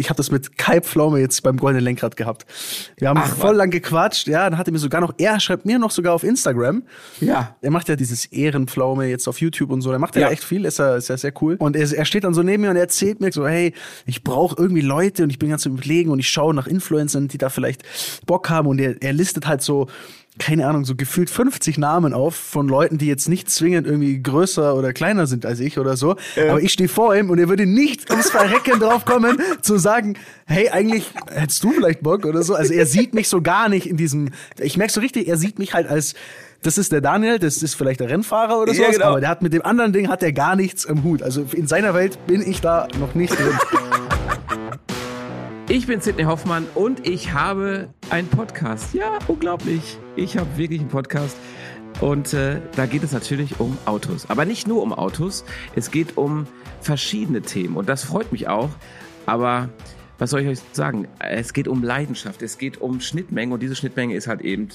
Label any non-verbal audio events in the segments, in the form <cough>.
ich habe das mit Kai Pflaume jetzt beim Goldenen Lenkrad gehabt. Wir haben Ach, voll lang gequatscht, ja, dann hat er mir sogar noch, er schreibt mir noch sogar auf Instagram. Ja. Er macht ja dieses Ehrenpflaume jetzt auf YouTube und so, der macht ja, ja echt viel, ist ja, ist ja sehr cool. Und er, er steht dann so neben mir und er erzählt mir so, hey, ich brauche irgendwie Leute und ich bin ganz im Überlegen und ich schaue nach Influencern, die da vielleicht Bock haben und er, er listet halt so keine Ahnung, so gefühlt 50 Namen auf von Leuten, die jetzt nicht zwingend irgendwie größer oder kleiner sind als ich oder so. Äh. Aber ich stehe vor ihm und er würde nicht ums Verrecken <laughs> drauf kommen, zu sagen, hey, eigentlich hättest du vielleicht Bock oder so. Also er sieht mich so gar nicht in diesem, ich merke so richtig, er sieht mich halt als, das ist der Daniel, das ist vielleicht der Rennfahrer oder so, ja, genau. aber der hat mit dem anderen Ding hat er gar nichts im Hut. Also in seiner Welt bin ich da noch nicht drin. <laughs> Ich bin Sidney Hoffmann und ich habe einen Podcast. Ja, unglaublich. Ich habe wirklich einen Podcast. Und äh, da geht es natürlich um Autos. Aber nicht nur um Autos. Es geht um verschiedene Themen. Und das freut mich auch. Aber was soll ich euch sagen? Es geht um Leidenschaft. Es geht um Schnittmengen. Und diese Schnittmenge ist halt eben,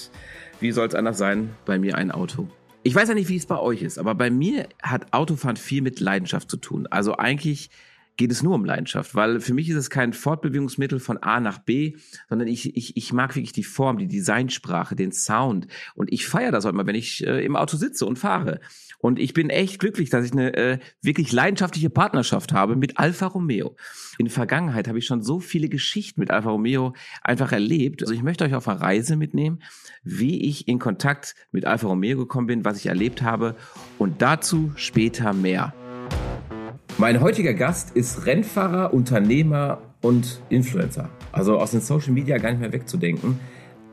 wie soll es anders sein, bei mir ein Auto. Ich weiß ja nicht, wie es bei euch ist, aber bei mir hat Autofahren viel mit Leidenschaft zu tun. Also eigentlich geht es nur um Leidenschaft, weil für mich ist es kein Fortbewegungsmittel von A nach B, sondern ich, ich, ich mag wirklich die Form, die Designsprache, den Sound und ich feiere das auch immer, wenn ich äh, im Auto sitze und fahre. Und ich bin echt glücklich, dass ich eine äh, wirklich leidenschaftliche Partnerschaft habe mit Alfa Romeo. In der Vergangenheit habe ich schon so viele Geschichten mit Alfa Romeo einfach erlebt. Also ich möchte euch auf eine Reise mitnehmen, wie ich in Kontakt mit Alfa Romeo gekommen bin, was ich erlebt habe und dazu später mehr. Mein heutiger Gast ist Rennfahrer, Unternehmer und Influencer. Also aus den Social Media gar nicht mehr wegzudenken.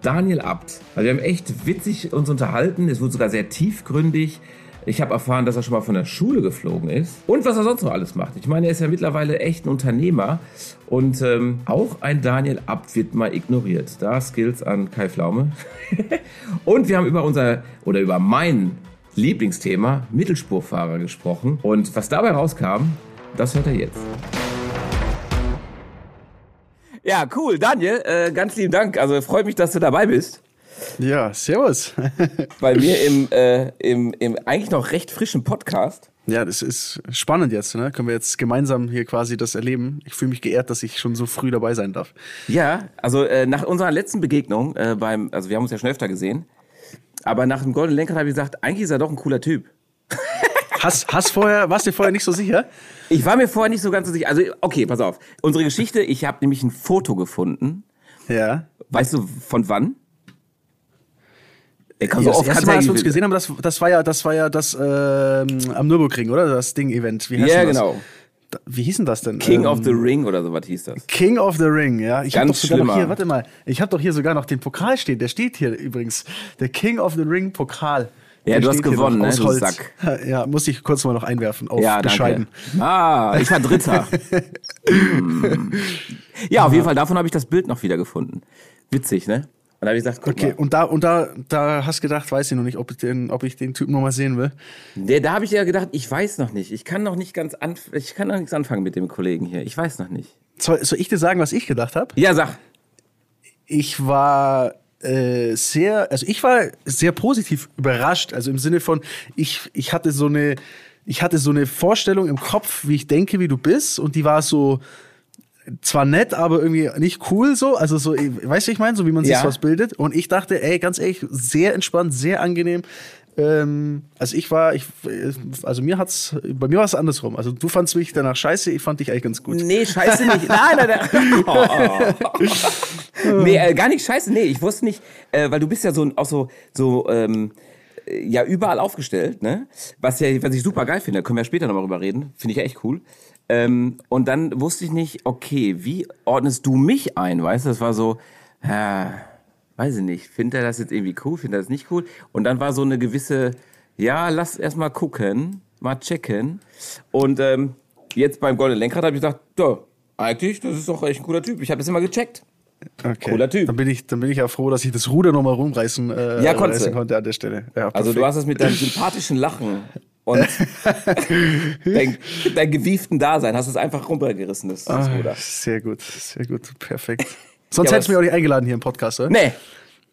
Daniel Abt. Also wir haben echt witzig uns unterhalten. Es wurde sogar sehr tiefgründig. Ich habe erfahren, dass er schon mal von der Schule geflogen ist und was er sonst noch alles macht. Ich meine, er ist ja mittlerweile echt ein Unternehmer und ähm, auch ein Daniel Abt wird mal ignoriert. Da Skills an Kai Flaume. <laughs> und wir haben über unser oder über meinen Lieblingsthema Mittelspurfahrer gesprochen. Und was dabei rauskam, das hört er jetzt. Ja, cool. Daniel, äh, ganz lieben Dank. Also freut mich, dass du dabei bist. Ja, servus. <laughs> Bei mir im, äh, im, im eigentlich noch recht frischen Podcast. Ja, das ist spannend jetzt. Ne? Können wir jetzt gemeinsam hier quasi das erleben. Ich fühle mich geehrt, dass ich schon so früh dabei sein darf. Ja, also äh, nach unserer letzten Begegnung äh, beim, also wir haben uns ja schon öfter gesehen, aber nach dem Golden Lenkrad habe ich gesagt, eigentlich ist er doch ein cooler Typ. Hast, hast vorher, warst du vorher nicht so sicher? Ich war mir vorher nicht so ganz so sicher. Also, okay, pass auf. Unsere Geschichte, ich habe nämlich ein Foto gefunden. Ja. Weißt du, von wann? Ja, so das erste Mal, als wir uns gesehen haben, das, das war ja das, war ja das ähm, am Nürburgring, oder? Das Ding-Event. Ja, yeah, genau. Wie hieß denn das denn? King ähm, of the Ring oder so was hieß das? King of the Ring, ja. Ich habe doch sogar noch hier, warte mal, ich habe doch hier sogar noch den Pokal stehen. Der steht hier übrigens. Der King of the Ring Pokal. Ja, du hast gewonnen, ne? Du Sack. <laughs> Ja, muss ich kurz mal noch einwerfen auf ja, bescheiden. Danke. Ah, ich war Dritter. hm. <laughs> Ja, auf jeden Fall, davon habe ich das Bild noch wieder gefunden. Witzig, ne? Und da habe ich gesagt, guck okay, mal. und da und da da hast gedacht, weiß ich noch nicht, ob ich den, ob ich den Typen noch mal sehen will. Der, da habe ich ja gedacht, ich weiß noch nicht. Ich kann noch nicht ganz an, ich kann noch nichts anfangen mit dem Kollegen hier. Ich weiß noch nicht. Soll, soll ich dir sagen, was ich gedacht habe? Ja, sag. Ich war äh, sehr, also ich war sehr positiv überrascht. Also im Sinne von, ich, ich hatte so eine, ich hatte so eine Vorstellung im Kopf, wie ich denke, wie du bist, und die war so zwar nett, aber irgendwie nicht cool so. Also so, weißt du, ich meine, so wie man sich ja. was bildet. Und ich dachte, ey, ganz ehrlich, sehr entspannt, sehr angenehm. Ähm, also ich war, ich, also mir hat's, bei mir war es andersrum. Also du fandst mich danach scheiße, ich fand dich eigentlich ganz gut. Nee, scheiße nicht. <laughs> Nein, nein, nein. Oh. <laughs> nee, äh, gar nicht scheiße. Nee, ich wusste nicht, äh, weil du bist ja so auch so, so, ähm, ja überall aufgestellt, ne? Was ja, was ich super geil finde, da können wir später nochmal drüber reden. Finde ich ja echt cool. Ähm, und dann wusste ich nicht, okay, wie ordnest du mich ein? Weißt du, das war so, äh, weiß ich nicht, findet er das jetzt irgendwie cool, findet er das nicht cool? Und dann war so eine gewisse, ja, lass erst mal gucken, mal checken. Und ähm, jetzt beim Goldenen Lenkrad habe ich gedacht, ja, eigentlich, das ist doch echt ein cooler Typ. Ich habe das immer gecheckt. Okay. Cooler Typ. Dann bin ich, dann bin ich ja froh, dass ich das Ruder nochmal rumreißen äh, ja, konnte an der Stelle. Ja, also du hast es mit deinem sympathischen Lachen <laughs> und <laughs> dein, dein gewieften Dasein hast du es einfach runtergerissen, das, das ah, Ruder. Sehr gut, sehr gut, perfekt. <laughs> Sonst ja, hättest du mich auch nicht eingeladen hier im Podcast, oder? Nee.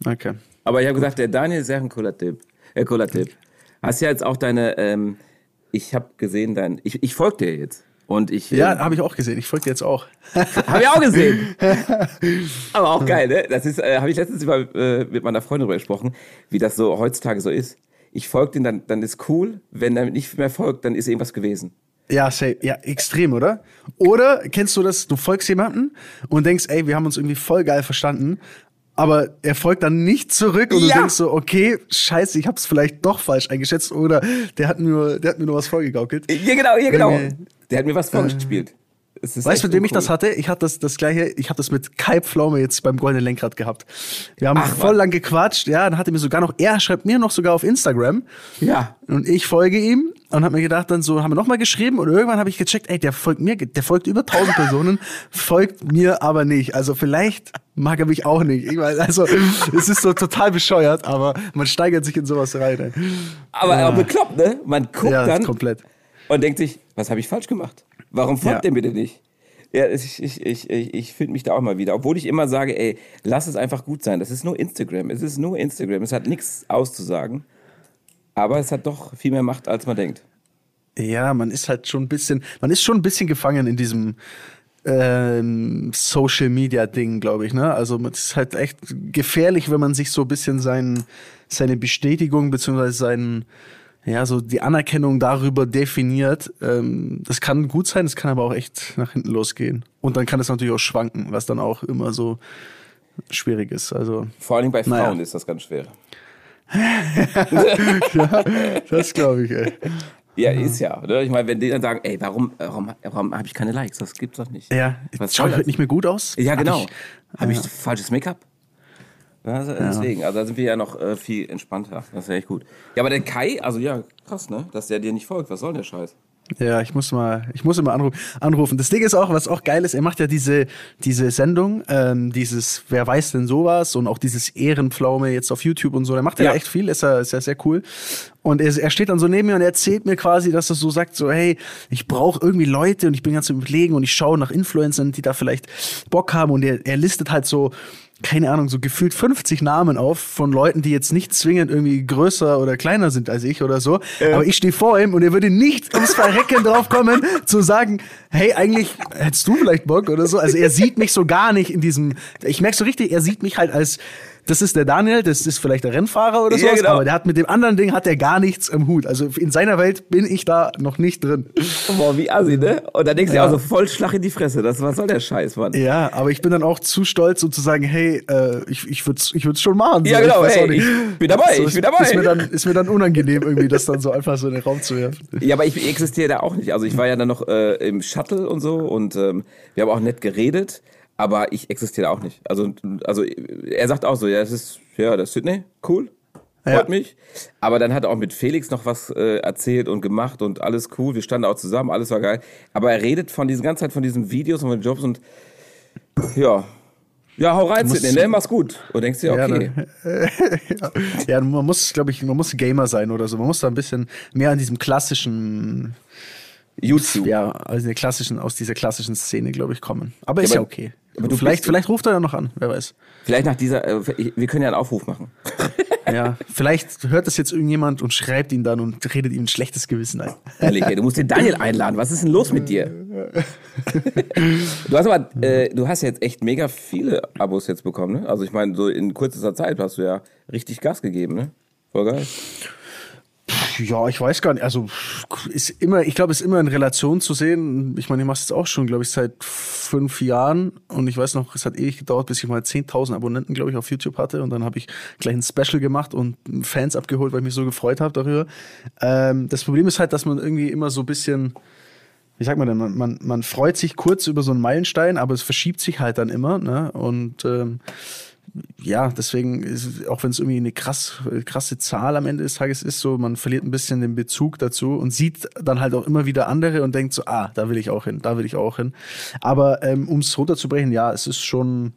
Okay. Aber ich habe gesagt, der Daniel ist ja ein cooler Tipp. Äh, cooler Tipp. Hast ja jetzt auch deine, ähm, ich habe gesehen, dein, ich, ich folge dir jetzt. Und ich, ja, ähm, habe ich auch gesehen. Ich folge dir jetzt auch. <laughs> habe ich auch gesehen. Aber auch geil, ne? Das ist, äh, habe ich letztens über, äh, mit meiner Freundin darüber gesprochen, wie das so heutzutage so ist. Ich folge den, dann, dann ist cool. Wenn er nicht mehr folgt, dann ist irgendwas gewesen. Ja, say, ja, extrem, oder? Oder kennst du das, du folgst jemanden und denkst, ey, wir haben uns irgendwie voll geil verstanden, aber er folgt dann nicht zurück und ja. du denkst so, okay, scheiße, ich hab's vielleicht doch falsch eingeschätzt oder der hat mir, der hat mir nur was vorgegaukelt. Ja, genau, ja, genau. Der hat mir was vorgespielt. Weißt du, mit wem ich das hatte? Ich hatte das, das gleiche, ich habe das mit Kai Pflaume jetzt beim Goldenen Lenkrad gehabt. Wir haben Ach, voll lang gequatscht, ja, dann hat er mir sogar noch, er schreibt mir noch sogar auf Instagram. Ja. Und ich folge ihm und habe mir gedacht, dann so, haben wir nochmal geschrieben und irgendwann habe ich gecheckt, ey, der folgt mir, der folgt über tausend Personen, <laughs> folgt mir aber nicht. Also vielleicht mag er mich auch nicht. Ich weiß, also es ist so total bescheuert, aber man steigert sich in sowas rein. Ey. Aber, ja. aber bekloppt, ne? Man guckt ja, dann komplett. und denkt sich, was habe ich falsch gemacht? Warum folgt ja. denn nicht? Ja, ich, ich, ich, ich, finde mich da auch mal wieder. Obwohl ich immer sage, ey, lass es einfach gut sein. Das ist nur Instagram. Es ist nur Instagram. Es hat nichts auszusagen. Aber es hat doch viel mehr Macht, als man denkt. Ja, man ist halt schon ein bisschen, man ist schon ein bisschen gefangen in diesem ähm, Social Media Ding, glaube ich. Ne? Also es ist halt echt gefährlich, wenn man sich so ein bisschen sein, seine Bestätigung beziehungsweise seinen ja, so die Anerkennung darüber definiert. Ähm, das kann gut sein, das kann aber auch echt nach hinten losgehen. Und dann kann es natürlich auch schwanken, was dann auch immer so schwierig ist. Also, Vor allem bei Frauen naja. ist das ganz schwer. <laughs> ja, das glaube ich, ey. Ja, ist ja. Oder? Ich meine, wenn die dann sagen, ey, warum, warum, warum habe ich keine Likes? Das gibt's doch nicht. Ja, Was schaut heute nicht mehr gut aus? Ja, genau. Habe ich, hab ich falsches Make-up? Also deswegen, also da sind wir ja noch äh, viel entspannter. Das ist ja echt gut. Ja, aber der Kai, also ja, krass, ne? Dass der dir nicht folgt. Was soll denn der Scheiß? Ja, ich muss mal, ich muss immer anrufen. Das Ding ist auch, was auch geil ist, er macht ja diese, diese Sendung, ähm, dieses Wer weiß denn sowas und auch dieses Ehrenpflaume jetzt auf YouTube und so. Der macht ja, ja echt viel, ist ja, ist ja sehr cool. Und er, er steht dann so neben mir und erzählt mir quasi, dass er so sagt, so hey, ich brauche irgendwie Leute und ich bin ganz überlegen und ich schaue nach Influencern, die da vielleicht Bock haben und er, er listet halt so keine Ahnung, so gefühlt 50 Namen auf von Leuten, die jetzt nicht zwingend irgendwie größer oder kleiner sind als ich oder so. Ja. Aber ich stehe vor ihm und er würde nicht ums Verrecken drauf kommen, zu sagen, hey, eigentlich hättest du vielleicht Bock oder so. Also er sieht mich so gar nicht in diesem, ich merke so richtig, er sieht mich halt als das ist der Daniel, das ist vielleicht der Rennfahrer oder so, ja, genau. aber der hat mit dem anderen Ding hat er gar nichts im Hut. Also in seiner Welt bin ich da noch nicht drin. Boah, wie assi, ne? Und dann denkst du ja. auch so voll Schlag in die Fresse. Das, was soll der Scheiß, Mann? Ja, aber ich bin dann auch zu stolz, um zu sagen, hey, äh, ich, ich würde es ich würd's schon machen. So. Ja, genau, ich, hey, ich bin dabei, so, ich bin dabei. Ist mir, dann, ist mir dann unangenehm, irgendwie das dann so einfach so in den Raum zu werfen. Ja, aber ich existiere da auch nicht. Also ich war ja dann noch äh, im Shuttle und so und ähm, wir haben auch nett geredet aber ich existiere auch nicht. Also, also er sagt auch so, ja, das ist, ja, das ist Sydney, cool, freut ja. mich. Aber dann hat er auch mit Felix noch was äh, erzählt und gemacht und alles cool. Wir standen auch zusammen, alles war geil. Aber er redet von diesen ganze Zeit von diesen Videos und von den Jobs und ja. Ja, hau rein, Sydney, ne? Mach's gut. Und denkst dir, okay. Ja, ne? <laughs> ja, man muss, glaube ich, man muss Gamer sein oder so. Man muss da ein bisschen mehr an diesem klassischen YouTube. Ja, aus der klassischen, aus dieser klassischen Szene, glaube ich, kommen. Aber ist ja, ja okay. Aber du vielleicht, vielleicht ruft er ja noch an, wer weiß. Vielleicht nach dieser, äh, wir können ja einen Aufruf machen. <laughs> ja, vielleicht hört das jetzt irgendjemand und schreibt ihn dann und redet ihm ein schlechtes Gewissen ein. Ehrlich, ey, du musst den Daniel einladen. Was ist denn los mit dir? <laughs> du hast aber, äh, du hast jetzt echt mega viele Abos jetzt bekommen, ne? Also ich meine, so in kürzester Zeit hast du ja richtig Gas gegeben, ne? Voll geil. Ja, ich weiß gar nicht. Also ist immer, ich glaube, ist immer in Relation zu sehen. Ich meine, ich mache es jetzt auch schon, glaube ich, seit fünf Jahren und ich weiß noch, es hat ewig gedauert, bis ich mal 10.000 Abonnenten, glaube ich, auf YouTube hatte und dann habe ich gleich ein Special gemacht und Fans abgeholt, weil ich mich so gefreut habe darüber. Ähm, das Problem ist halt, dass man irgendwie immer so ein bisschen wie sagt man denn, man, man, man freut sich kurz über so einen Meilenstein, aber es verschiebt sich halt dann immer. Ne? Und ähm, ja, deswegen, ist, auch wenn es irgendwie eine krass, krasse Zahl am Ende des Tages ist, so, man verliert ein bisschen den Bezug dazu und sieht dann halt auch immer wieder andere und denkt so, ah, da will ich auch hin, da will ich auch hin. Aber ähm, um es runterzubrechen, ja, es ist schon,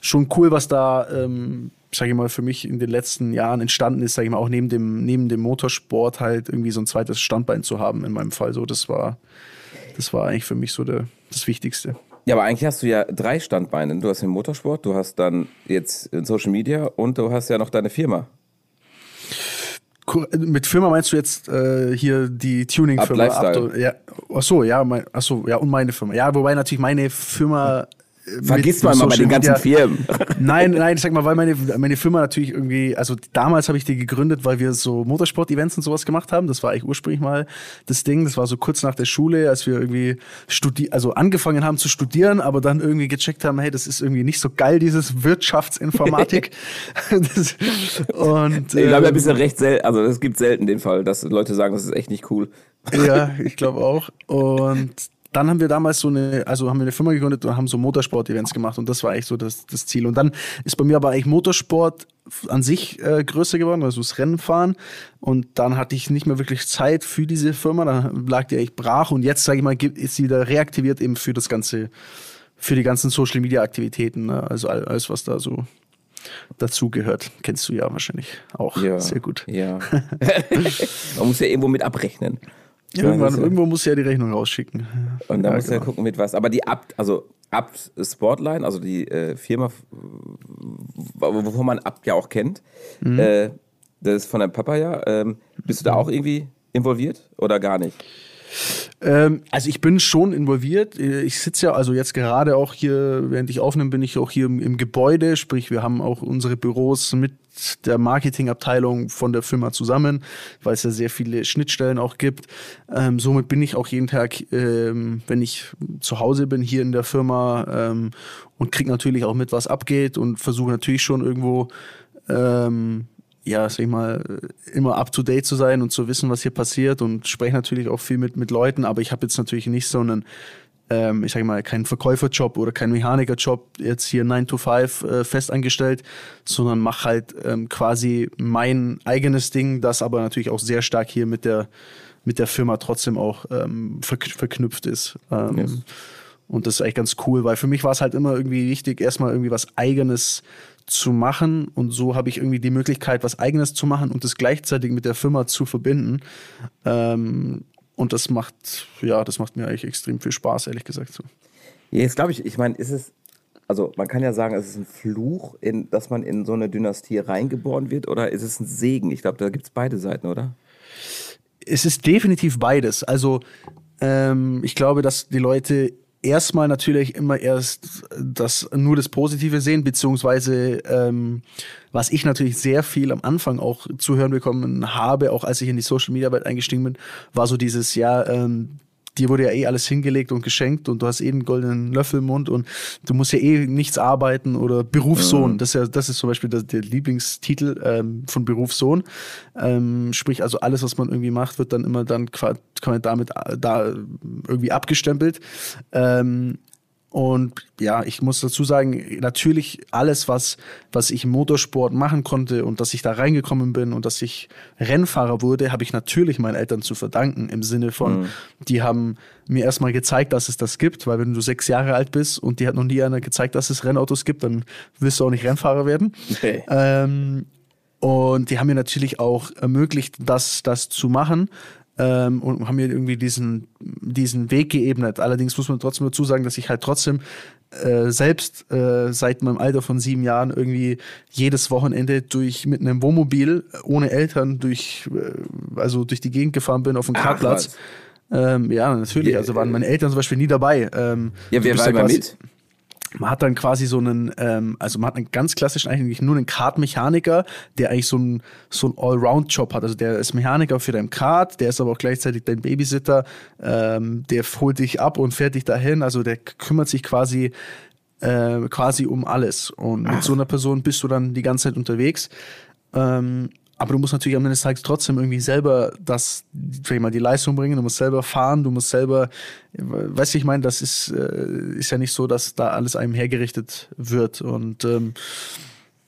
schon cool, was da, ähm, sage ich mal, für mich in den letzten Jahren entstanden ist, sage ich mal, auch neben dem, neben dem Motorsport halt irgendwie so ein zweites Standbein zu haben, in meinem Fall so. Das war, das war eigentlich für mich so der, das Wichtigste. Ja, aber eigentlich hast du ja drei Standbeine. Du hast den Motorsport, du hast dann jetzt Social Media und du hast ja noch deine Firma. Mit Firma meinst du jetzt äh, hier die Tuning-Firma? Ja, ach so, ja, mein, ach so, ja, und meine Firma. Ja, wobei natürlich meine Firma Vergisst man mal bei den ganzen. Firmen. <laughs> Nein, nein, ich sag mal, weil meine, meine Firma natürlich irgendwie, also damals habe ich die gegründet, weil wir so Motorsport-Events und sowas gemacht haben. Das war eigentlich ursprünglich mal das Ding. Das war so kurz nach der Schule, als wir irgendwie studi also angefangen haben zu studieren, aber dann irgendwie gecheckt haben, hey, das ist irgendwie nicht so geil, dieses Wirtschaftsinformatik. das, <laughs> <laughs> und, ich glaube, ein bisschen recht selten, also es gibt selten den Fall, dass Leute sagen, das ist echt nicht cool. Ja, ich glaube auch. Und dann haben wir damals so eine, also haben wir eine Firma gegründet und haben so Motorsport-Events gemacht und das war eigentlich so das, das Ziel. Und dann ist bei mir aber eigentlich Motorsport an sich äh, größer geworden, also das Rennenfahren. Und dann hatte ich nicht mehr wirklich Zeit für diese Firma, dann lag die echt brach und jetzt, sage ich mal, ist sie wieder reaktiviert eben für das ganze, für die ganzen Social-Media-Aktivitäten, ne? also alles, was da so dazu gehört. Kennst du ja wahrscheinlich auch ja, sehr gut. Ja. <laughs> <laughs> Man muss ja irgendwo mit abrechnen. Irgendwann, ja, irgendwo muss ja die Rechnung rausschicken. Und dann ja, muss genau. ja gucken, mit was. Aber die Abt, also Abt Sportline, also die äh, Firma, wovon man Abt ja auch kennt, mhm. äh, das ist von deinem Papa ja. Ähm, bist du da auch irgendwie involviert oder gar nicht? Ähm, also ich bin schon involviert. Ich sitze ja also jetzt gerade auch hier, während ich aufnehme, bin ich auch hier im, im Gebäude. Sprich, wir haben auch unsere Büros mit der Marketingabteilung von der Firma zusammen, weil es ja sehr viele Schnittstellen auch gibt. Ähm, somit bin ich auch jeden Tag, ähm, wenn ich zu Hause bin, hier in der Firma ähm, und kriege natürlich auch mit, was abgeht und versuche natürlich schon irgendwo ähm, ja, sag ich mal, immer up to date zu sein und zu wissen, was hier passiert und spreche natürlich auch viel mit, mit Leuten, aber ich habe jetzt natürlich nicht so einen ähm, ich sage mal, keinen Verkäuferjob oder keinen Mechanikerjob jetzt hier 9 to 5 äh, fest angestellt, sondern mache halt ähm, quasi mein eigenes Ding, das aber natürlich auch sehr stark hier mit der, mit der Firma trotzdem auch ähm, verknüpft ist. Ähm, yes. Und das ist eigentlich ganz cool, weil für mich war es halt immer irgendwie wichtig, erstmal irgendwie was Eigenes zu machen. Und so habe ich irgendwie die Möglichkeit, was Eigenes zu machen und das gleichzeitig mit der Firma zu verbinden. Ähm, und das macht, ja, das macht mir eigentlich extrem viel Spaß, ehrlich gesagt. So. Jetzt glaube ich, ich meine, ist es, also man kann ja sagen, es ist ein Fluch, in, dass man in so eine Dynastie reingeboren wird, oder ist es ein Segen? Ich glaube, da gibt es beide Seiten, oder? Es ist definitiv beides. Also ähm, ich glaube, dass die Leute erstmal natürlich immer erst das nur das Positive sehen, beziehungsweise ähm, was ich natürlich sehr viel am Anfang auch zu hören bekommen habe, auch als ich in die Social Media Arbeit eingestiegen bin, war so dieses, ja, ähm, dir wurde ja eh alles hingelegt und geschenkt und du hast eh einen goldenen Löffel im Mund und du musst ja eh nichts arbeiten oder Berufssohn. Mhm. Das ist ja, das ist zum Beispiel der, der Lieblingstitel ähm, von Berufssohn. Ähm, sprich, also alles, was man irgendwie macht, wird dann immer dann kann man damit äh, da irgendwie abgestempelt. Ähm, und ja, ich muss dazu sagen, natürlich alles, was, was ich im Motorsport machen konnte und dass ich da reingekommen bin und dass ich Rennfahrer wurde, habe ich natürlich meinen Eltern zu verdanken. Im Sinne von, mhm. die haben mir erstmal gezeigt, dass es das gibt, weil wenn du sechs Jahre alt bist und die hat noch nie einer gezeigt, dass es Rennautos gibt, dann wirst du auch nicht Rennfahrer werden. Okay. Ähm, und die haben mir natürlich auch ermöglicht, das, das zu machen ähm, und haben mir irgendwie diesen, diesen Weg geebnet. Allerdings muss man trotzdem dazu sagen, dass ich halt trotzdem äh, selbst äh, seit meinem Alter von sieben Jahren irgendwie jedes Wochenende durch mit einem Wohnmobil ohne Eltern durch äh, also durch die Gegend gefahren bin auf dem Kartplatz. Ähm, ja, natürlich. Also waren meine Eltern zum Beispiel nie dabei. Ähm, ja, wer war immer mit? Man hat dann quasi so einen, ähm, also man hat einen ganz klassischen, eigentlich nur einen Kartmechaniker, der eigentlich so einen, so einen Allround-Job hat. Also der ist Mechaniker für dein Kart, der ist aber auch gleichzeitig dein Babysitter, ähm, der holt dich ab und fährt dich dahin. Also der kümmert sich quasi äh, quasi um alles. Und mit so einer Person bist du dann die ganze Zeit unterwegs. Ähm, aber du musst natürlich am Ende des Tages trotzdem irgendwie selber das, vielleicht mal die Leistung bringen, du musst selber fahren, du musst selber, weißt du, ich meine, das ist, äh, ist ja nicht so, dass da alles einem hergerichtet wird. Und ähm,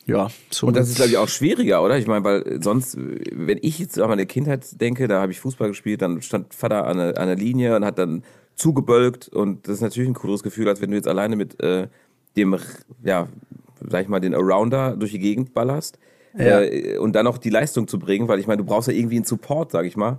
ja, so. Und das ist, glaube ich, auch schwieriger, oder? Ich meine, weil sonst, wenn ich jetzt an meine Kindheit denke, da habe ich Fußball gespielt, dann stand Vater an der, an der Linie und hat dann zugebölkt und das ist natürlich ein cooles Gefühl, als wenn du jetzt alleine mit äh, dem, ja, sag ich mal, den Arounder durch die Gegend ballerst ja. äh, und dann noch die Leistung zu bringen, weil ich meine, du brauchst ja irgendwie einen Support, sag ich mal.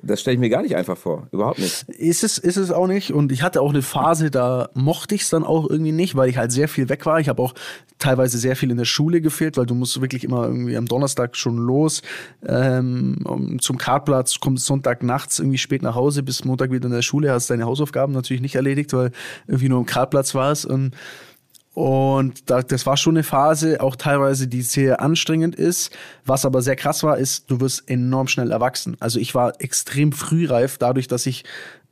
Das stelle ich mir gar nicht einfach vor. Überhaupt nicht. Ist es, ist es auch nicht. Und ich hatte auch eine Phase, da mochte ich es dann auch irgendwie nicht, weil ich halt sehr viel weg war. Ich habe auch teilweise sehr viel in der Schule gefehlt, weil du musst wirklich immer irgendwie am Donnerstag schon los ähm, zum Kartplatz, kommst Sonntag nachts irgendwie spät nach Hause, bis Montag wieder in der Schule, hast deine Hausaufgaben natürlich nicht erledigt, weil irgendwie nur am Kartplatz warst. Und und da, das war schon eine Phase, auch teilweise, die sehr anstrengend ist. Was aber sehr krass war, ist, du wirst enorm schnell erwachsen. Also ich war extrem frühreif, dadurch, dass ich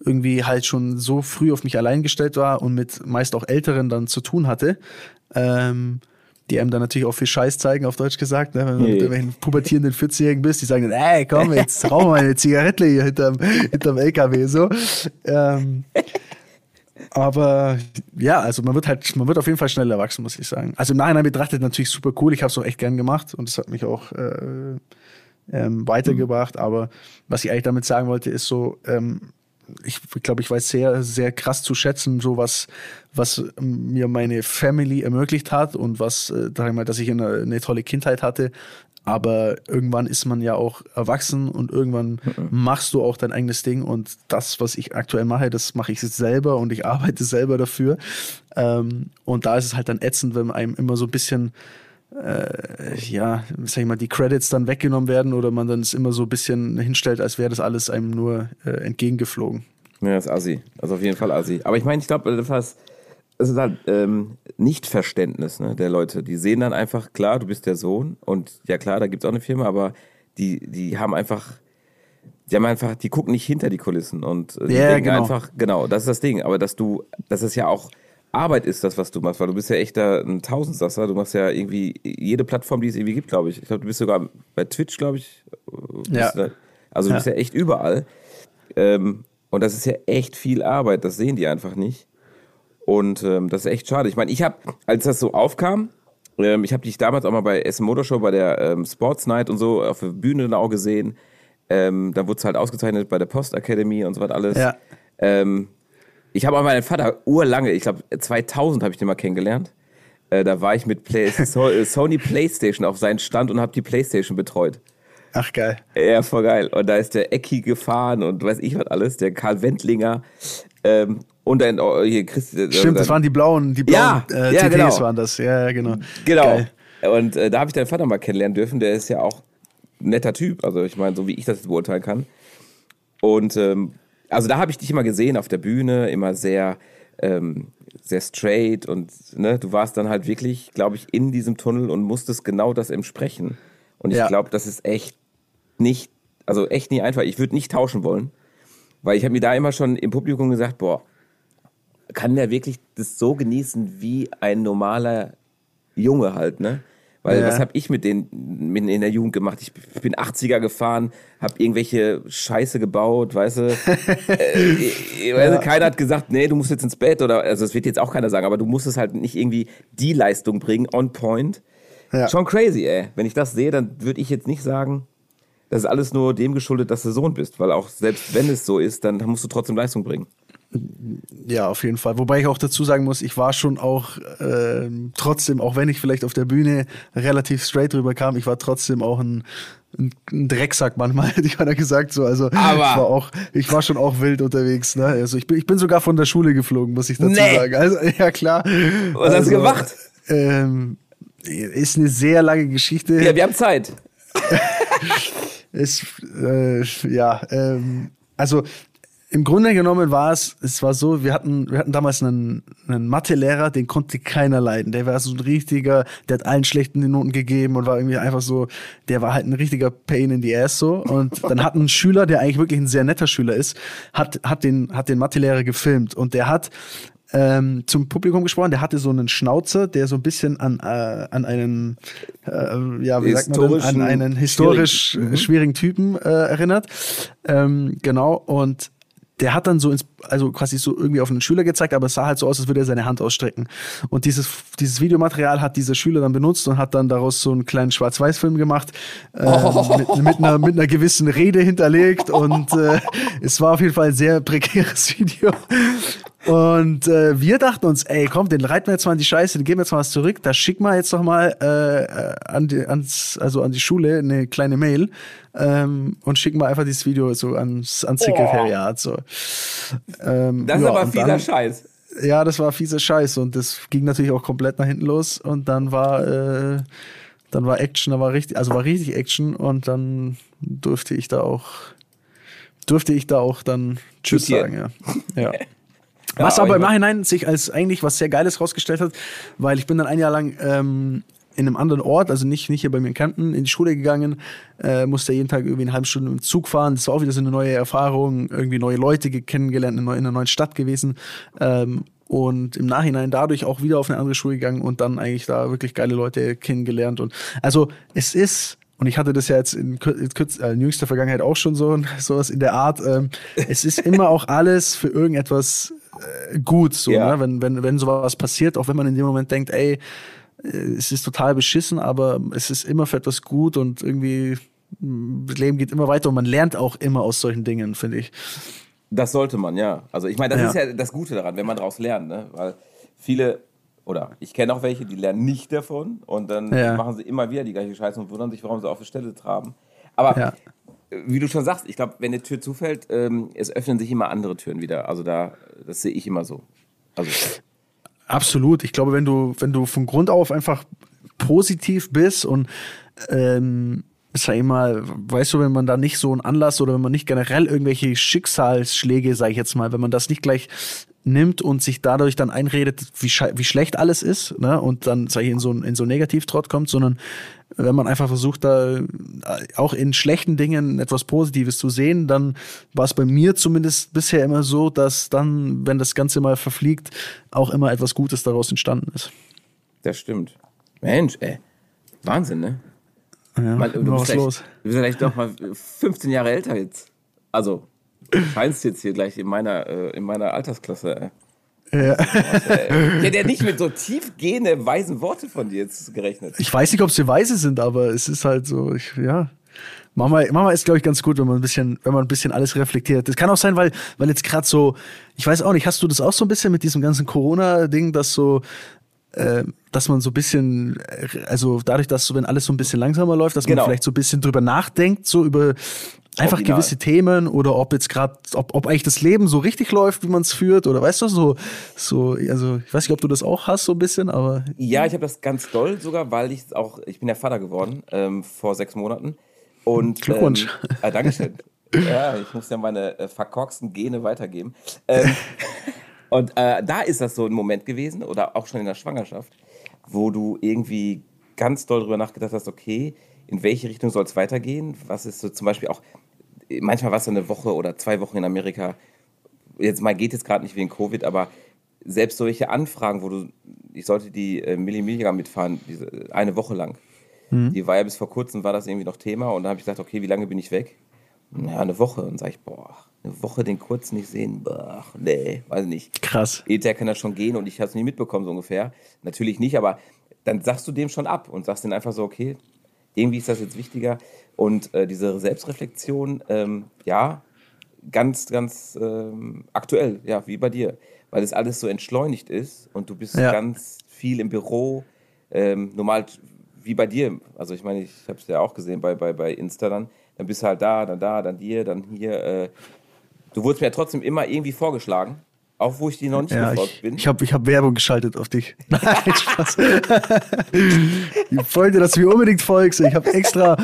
irgendwie halt schon so früh auf mich allein gestellt war und mit meist auch Älteren dann zu tun hatte. Ähm, die einem dann natürlich auch viel Scheiß zeigen, auf Deutsch gesagt, ne? wenn du mit irgendwelchen pubertierenden 40-Jährigen bist, die sagen dann, ey, komm, jetzt rauchen wir eine Zigarette hier hinterm, hinterm LKW, so. Ähm, <laughs> aber ja, also man wird halt, man wird auf jeden Fall schnell erwachsen, muss ich sagen. Also im Nachhinein betrachtet natürlich super cool. Ich habe es auch echt gern gemacht und es hat mich auch äh, ähm, weitergebracht. Mhm. Aber was ich eigentlich damit sagen wollte, ist so, ähm, ich glaube, ich weiß sehr, sehr krass zu schätzen, so was, was mir meine Family ermöglicht hat und was, äh, sag ich mal, dass ich eine, eine tolle Kindheit hatte. Aber irgendwann ist man ja auch erwachsen und irgendwann mhm. machst du auch dein eigenes Ding. Und das, was ich aktuell mache, das mache ich selber und ich <laughs> arbeite selber dafür. Ähm, und da ist es halt dann ätzend, wenn einem immer so ein bisschen, äh, ja, sag ich mal, die Credits dann weggenommen werden oder man dann es immer so ein bisschen hinstellt, als wäre das alles einem nur äh, entgegengeflogen. Ja, das ist assi. Also auf jeden Fall assi. Aber ich meine, ich glaube, was es ist halt ähm, Nichtverständnis ne, der Leute. Die sehen dann einfach, klar, du bist der Sohn und ja klar, da gibt es auch eine Firma, aber die, die haben einfach, die haben einfach, die gucken nicht hinter die Kulissen und äh, die yeah, denken genau. einfach, genau, das ist das Ding. Aber dass du, dass es ja auch Arbeit ist, das, was du machst, weil du bist ja echt da ein Tausendsasser. Du machst ja irgendwie jede Plattform, die es irgendwie gibt, glaube ich. Ich glaube, du bist sogar bei Twitch, glaube ich. Ja. Da, also du ja. bist ja echt überall. Ähm, und das ist ja echt viel Arbeit, das sehen die einfach nicht. Und ähm, das ist echt schade. Ich meine, ich habe, als das so aufkam, ähm, ich habe dich damals auch mal bei S Motor Show, bei der ähm, Sports Night und so auf der Bühne dann auch gesehen. Ähm, da wurde es halt ausgezeichnet bei der Post Academy und so was alles. Ja. Ähm, ich habe auch meinen Vater urlange, ich glaube 2000 habe ich den mal kennengelernt. Äh, da war ich mit Play <laughs> so Sony PlayStation auf seinen Stand und habe die PlayStation betreut. Ach geil. Ja, voll geil. Und da ist der Ecki gefahren und weiß ich was alles, der Karl Wendlinger. Ähm, und dann oh, hier Chris. Äh, Stimmt, das waren die blauen, die blauen ja, äh, ja, TTs genau. waren das. Ja, genau. Genau. Geil. Und äh, da habe ich deinen Vater mal kennenlernen dürfen. Der ist ja auch ein netter Typ. Also ich meine, so wie ich das beurteilen kann. Und ähm, also da habe ich dich immer gesehen auf der Bühne, immer sehr, ähm, sehr straight und ne, du warst dann halt wirklich, glaube ich, in diesem Tunnel und musstest genau das entsprechen. Und ich ja. glaube, das ist echt nicht, also echt nie einfach. Ich würde nicht tauschen wollen, weil ich habe mir da immer schon im Publikum gesagt, boah, kann der wirklich das so genießen wie ein normaler Junge halt, ne? Weil ja. was habe ich mit den in der Jugend gemacht? Ich bin 80er gefahren, habe irgendwelche Scheiße gebaut, weißt du? <laughs> äh, ich, ja. keiner hat gesagt, nee, du musst jetzt ins Bett oder also das wird jetzt auch keiner sagen, aber du musst es halt nicht irgendwie die Leistung bringen on point. Ja. Schon crazy, ey. Wenn ich das sehe, dann würde ich jetzt nicht sagen, das ist alles nur dem geschuldet, dass du Sohn bist, weil auch selbst wenn es so ist, dann musst du trotzdem Leistung bringen. Ja, auf jeden Fall. Wobei ich auch dazu sagen muss, ich war schon auch äh, trotzdem, auch wenn ich vielleicht auf der Bühne relativ straight drüber kam, ich war trotzdem auch ein, ein, ein Drecksack manchmal, <laughs> hätte ich mal gesagt. So, also Aber ich war auch, ich war schon auch wild unterwegs. Ne? Also ich bin, ich bin sogar von der Schule geflogen, muss ich dazu nee. sagen. Also <laughs> ja klar. Was also, hast du also, gemacht? Ähm, ist eine sehr lange Geschichte. Ja, wir haben Zeit. <laughs> ist äh, ja ähm, also im Grunde genommen war es, es war so, wir hatten, wir hatten damals einen, einen Mathelehrer, den konnte keiner leiden. Der war so ein richtiger, der hat allen schlechten Noten gegeben und war irgendwie einfach so, der war halt ein richtiger Pain in the ass so. Und dann hat ein Schüler, der eigentlich wirklich ein sehr netter Schüler ist, hat, hat den, hat den Mathelehrer gefilmt und der hat ähm, zum Publikum gesprochen, der hatte so einen Schnauzer, der so ein bisschen an, äh, an einen, äh, ja, wie sagt man denn, an einen historisch schwierigen, mhm. schwierigen Typen äh, erinnert. Ähm, genau, und der hat dann so ins, also quasi so irgendwie auf einen Schüler gezeigt, aber es sah halt so aus, als würde er seine Hand ausstrecken. Und dieses, dieses Videomaterial hat dieser Schüler dann benutzt und hat dann daraus so einen kleinen Schwarz-Weiß-Film gemacht, äh, oh. mit, mit, einer, mit einer gewissen Rede hinterlegt. Und äh, es war auf jeden Fall ein sehr prekäres <laughs> Video. Und äh, wir dachten uns, ey, komm, den reiten wir jetzt mal in die Scheiße, den geben wir jetzt mal was zurück, da schicken wir jetzt noch mal äh, äh, an die, ans, also an die Schule eine kleine Mail ähm, und schicken wir einfach dieses Video so ans, ans Sekretariat. So. Ähm, das ist ja, aber fieser dann, Scheiß. Ja, das war fieser Scheiß und das ging natürlich auch komplett nach hinten los und dann war äh, dann war Action, da war richtig, also war richtig Action und dann durfte ich da auch durfte ich da auch dann Tschüss sagen, <laughs> ja. ja. Was aber, aber im Nachhinein sich als eigentlich was sehr Geiles rausgestellt hat, weil ich bin dann ein Jahr lang ähm, in einem anderen Ort, also nicht, nicht hier bei mir in Kempten, in die Schule gegangen, äh, musste jeden Tag irgendwie eine halbe Stunde im Zug fahren. Das war auch wieder so eine neue Erfahrung, irgendwie neue Leute kennengelernt, in einer neuen Stadt gewesen. Ähm, und im Nachhinein dadurch auch wieder auf eine andere Schule gegangen und dann eigentlich da wirklich geile Leute kennengelernt. Und also es ist und ich hatte das ja jetzt in, in, äh, in jüngster Vergangenheit auch schon so <laughs> sowas in der Art. Ähm, es ist immer auch alles für irgendetwas äh, gut, so, ja. ne? wenn, wenn, wenn sowas passiert, auch wenn man in dem Moment denkt, ey, es ist total beschissen, aber es ist immer für etwas gut und irgendwie das Leben geht immer weiter und man lernt auch immer aus solchen Dingen, finde ich. Das sollte man, ja. Also ich meine, das ja. ist ja das Gute daran, wenn man daraus lernt, ne? Weil viele, oder ich kenne auch welche, die lernen nicht davon und dann ja. machen sie immer wieder die gleiche Scheiße und wundern sich, warum sie auf der Stelle traben. Aber ja wie du schon sagst, ich glaube, wenn eine Tür zufällt, ähm, es öffnen sich immer andere Türen wieder. Also da, das sehe ich immer so. Also. Absolut. Ich glaube, wenn du, wenn du von Grund auf einfach positiv bist und ähm, sag ich mal, weißt du, wenn man da nicht so einen Anlass oder wenn man nicht generell irgendwelche Schicksalsschläge, sag ich jetzt mal, wenn man das nicht gleich nimmt und sich dadurch dann einredet, wie, wie schlecht alles ist, ne, und dann, sag ich, in so, in so Negativtrott kommt, sondern wenn man einfach versucht, da äh, auch in schlechten Dingen etwas Positives zu sehen, dann war es bei mir zumindest bisher immer so, dass dann, wenn das Ganze mal verfliegt, auch immer etwas Gutes daraus entstanden ist. Das stimmt. Mensch, ey. Wahnsinn, ne? Ja, mal, du, bist los. du bist vielleicht doch mal 15 Jahre älter jetzt. Also, du scheinst jetzt hier gleich in meiner, äh, in meiner Altersklasse. Ey. Ja. Ich hätte ja nicht mit so tiefgehenden, weisen Worte von dir jetzt gerechnet. Ich weiß nicht, ob sie weise sind, aber es ist halt so, ich, ja. Mama, Mama ist, glaube ich, ganz gut, wenn man ein bisschen, wenn man ein bisschen alles reflektiert. Das kann auch sein, weil, weil jetzt gerade so, ich weiß auch nicht, hast du das auch so ein bisschen mit diesem ganzen Corona-Ding, dass so, äh, dass man so ein bisschen, also dadurch, dass so, wenn alles so ein bisschen langsamer läuft, dass genau. man vielleicht so ein bisschen drüber nachdenkt, so über einfach Original. gewisse Themen oder ob jetzt gerade, ob, ob eigentlich das Leben so richtig läuft, wie man es führt oder weißt du, so, so, also ich weiß nicht, ob du das auch hast, so ein bisschen, aber. Ja, ich habe das ganz doll sogar, weil ich auch, ich bin ja Vater geworden ähm, vor sechs Monaten. Und, Glückwunsch. Ähm, äh, Dankeschön. <laughs> ja, ich muss ja meine äh, verkorksten Gene weitergeben. Ähm, <laughs> und äh, da ist das so ein Moment gewesen, oder auch schon in der Schwangerschaft, wo du irgendwie ganz doll drüber nachgedacht hast, okay, in welche Richtung soll es weitergehen? Was ist so zum Beispiel auch, manchmal war es so eine Woche oder zwei Wochen in Amerika. Jetzt mal geht es gerade nicht wegen Covid, aber selbst solche Anfragen, wo du, ich sollte die äh, Milli Milligramm mitfahren, diese, eine Woche lang. Mhm. Die war ja bis vor kurzem, war das irgendwie noch Thema und da habe ich gedacht, okay, wie lange bin ich weg? Ja, eine Woche. Und sage ich, boah, eine Woche den kurz nicht sehen, boah, nee, weiß nicht. Krass. Ether kann ja schon gehen und ich habe es nie mitbekommen, so ungefähr. Natürlich nicht, aber dann sagst du dem schon ab und sagst dann einfach so, okay, irgendwie ist das jetzt wichtiger. Und äh, diese Selbstreflexion, ähm, ja, ganz, ganz ähm, aktuell, ja, wie bei dir, weil es alles so entschleunigt ist und du bist ja. ganz viel im Büro, ähm, normal wie bei dir. Also ich meine, ich habe es ja auch gesehen bei, bei, bei Insta dann. Dann bist du halt da, dann da, dann hier, dann hier. Äh, du wurdest mir ja trotzdem immer irgendwie vorgeschlagen. Auch wo ich die noch nicht ja, ich, bin. Ich habe ich hab Werbung geschaltet auf dich. <laughs> Nein, Spaß. ich wollte, dass du mir unbedingt folgst. Ich habe extra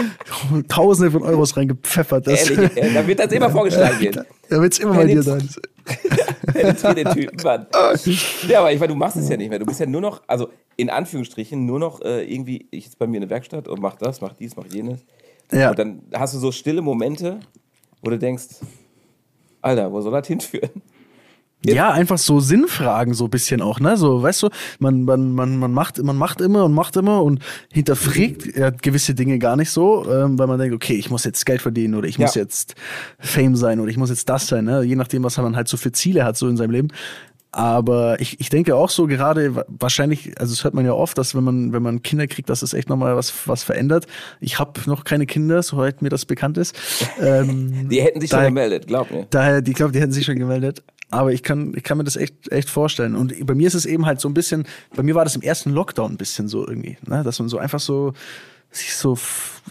Tausende von Euros reingepfeffert. Das Ehrlich, <laughs> da wird das immer vorgeschlagen gehen. Da wird es immer bei dir sein. <laughs> den Typen, Mann. Ja, aber ich meine, du machst es ja nicht mehr. Du bist ja nur noch, also in Anführungsstrichen, nur noch äh, irgendwie, ich jetzt bei mir in der Werkstatt und mach das, mach dies, mach jenes. Ja. Und dann hast du so stille Momente, wo du denkst, Alter, wo soll das hinführen? Ja, einfach so Sinnfragen so ein bisschen auch, ne? So, weißt du, man, man, man, man, macht, man macht immer und macht immer und hinterfragt ja, gewisse Dinge gar nicht so, ähm, weil man denkt, okay, ich muss jetzt Geld verdienen oder ich muss ja. jetzt Fame sein oder ich muss jetzt das sein, ne? Je nachdem, was man halt so für Ziele hat, so in seinem Leben. Aber ich, ich denke auch so gerade, wahrscheinlich, also das hört man ja oft, dass wenn man, wenn man Kinder kriegt, dass es echt nochmal was, was verändert. Ich habe noch keine Kinder, soweit mir das bekannt ist. <laughs> Ähm, die hätten sich daher, schon gemeldet, glaub mir. Daher, die glaube, die hätten sich schon gemeldet. Aber ich kann, ich kann mir das echt, echt vorstellen. Und bei mir ist es eben halt so ein bisschen, bei mir war das im ersten Lockdown ein bisschen so irgendwie, ne? dass man so einfach so sich so,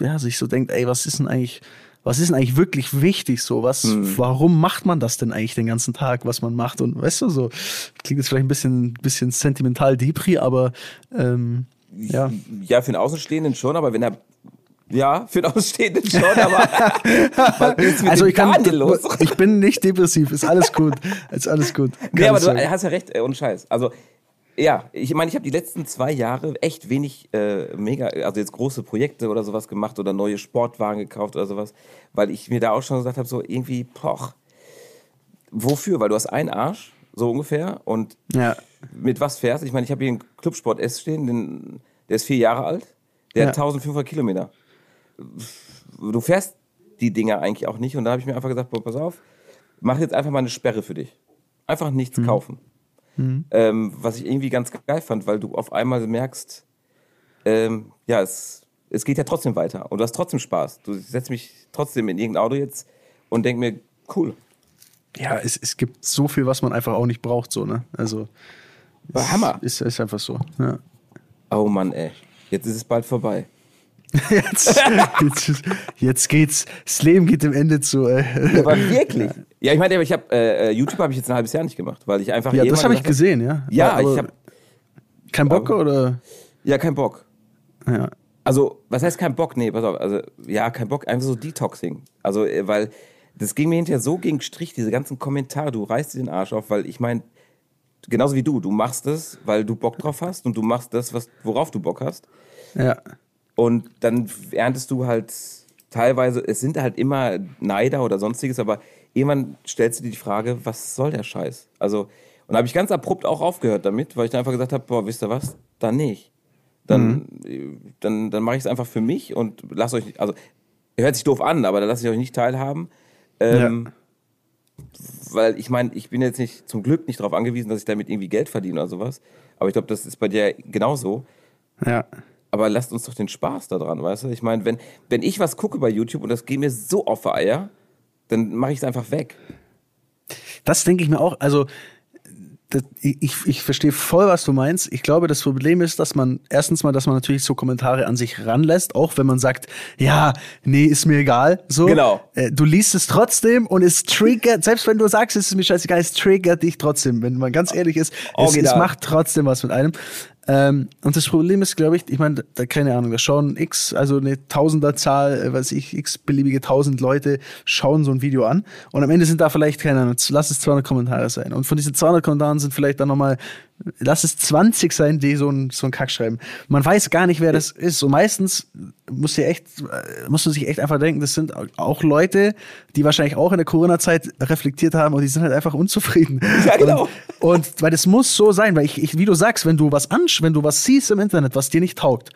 ja, sich so denkt, ey, was ist denn eigentlich, was ist denn eigentlich wirklich wichtig so? Was, mhm. warum macht man das denn eigentlich den ganzen Tag, was man macht? Und weißt du, so klingt jetzt vielleicht ein bisschen, bisschen sentimental Depri, aber ähm, ja. Ja, für den Außenstehenden schon, aber wenn er ja, für den Außenstehenden schon, aber <laughs> also ich kann, los? <laughs> ich bin nicht depressiv, ist alles gut, ist alles gut. Nee, aber du hast ja recht, äh, ohne Scheiß. Also ja, ich meine, ich habe die letzten zwei Jahre echt wenig äh, mega, also jetzt große Projekte oder sowas gemacht oder neue Sportwagen gekauft oder sowas, weil ich mir da auch schon gesagt habe, so irgendwie, poch, wofür? Weil du hast einen Arsch, so ungefähr, und ja. mit was fährst? Ich meine, ich habe hier einen Clubsport S stehen, den, der ist vier Jahre alt, der ja. hat 1500 Kilometer. Du fährst die Dinger eigentlich auch nicht und da habe ich mir einfach gesagt, boah, pass auf, mach jetzt einfach mal eine Sperre für dich. Einfach nichts mhm. kaufen. Mhm. Ähm, was ich irgendwie ganz geil fand, weil du auf einmal merkst, ähm, ja, es, es geht ja trotzdem weiter und du hast trotzdem Spaß. Du setzt mich trotzdem in irgendein Auto jetzt und denk mir, cool. Ja, es, es gibt so viel, was man einfach auch nicht braucht, so, ne? Also. Hammer. Ist, ist einfach so, ja. Oh Mann, ey. Jetzt ist es bald vorbei. <laughs> Jetzt, jetzt, jetzt, geht's, das Leben geht dem Ende zu. Ey. Aber wirklich. <laughs> Ja, ich meine, ich habe äh, YouTube habe ich jetzt ein halbes Jahr nicht gemacht, weil ich einfach. Ja, das habe ich gesehen, ja. Ja, aber ich habe. Kein Bock aber, oder? Ja, kein Bock. Ja. Also, was heißt kein Bock? Nee, pass auf. Also, ja, kein Bock, einfach so Detoxing. Also, äh, weil das ging mir hinterher so gegen Strich, diese ganzen Kommentare. Du reißt dir den Arsch auf, weil ich meine, genauso wie du, du machst es, weil du Bock drauf hast und du machst das, was, worauf du Bock hast. Ja. Und dann erntest du halt teilweise, es sind halt immer Neider oder sonstiges, aber irgendwann stellst du dir die Frage, was soll der Scheiß? Also, und da habe ich ganz abrupt auch aufgehört damit, weil ich dann einfach gesagt habe, boah, wisst ihr was? Dann nicht. Dann, mhm. dann, dann mache ich es einfach für mich und lasst euch, also, hört sich doof an, aber da lasse ich euch nicht teilhaben. Ähm, ja. Weil ich meine, ich bin jetzt nicht zum Glück nicht darauf angewiesen, dass ich damit irgendwie Geld verdiene oder sowas. Aber ich glaube, das ist bei dir genauso. Ja aber lasst uns doch den Spaß daran, weißt du? Ich meine, wenn, wenn ich was gucke bei YouTube und das geht mir so auf die Eier, dann mache ich es einfach weg. Das denke ich mir auch. Also, das, ich, ich verstehe voll, was du meinst. Ich glaube, das Problem ist, dass man erstens mal, dass man natürlich so Kommentare an sich ranlässt, auch wenn man sagt, ja, nee, ist mir egal. So, genau. Äh, du liest es trotzdem und es triggert, selbst wenn du sagst, es ist mir scheißegal, es triggert dich trotzdem. Wenn man ganz ehrlich ist, es, es macht trotzdem was mit einem. Ähm, und das Problem ist, glaube ich, ich meine, da, keine Ahnung, da schauen x, also eine Tausenderzahl, äh, weiß ich, x beliebige tausend Leute schauen so ein Video an und am Ende sind da vielleicht, keine Ahnung, lass es 200 Kommentare sein. Und von diesen 200 Kommentaren sind vielleicht dann nochmal lass es 20 sein, die so ein, so ein Kack schreiben. Man weiß gar nicht, wer das ist. So meistens musst du echt, musst du sich echt einfach denken, das sind auch Leute, die wahrscheinlich auch in der Corona-Zeit reflektiert haben und die sind halt einfach unzufrieden. <laughs> Ja, genau. Und, und weil das muss so sein, weil ich, ich, wie du sagst, wenn du was ansch, wenn du was siehst im Internet, was dir nicht taugt,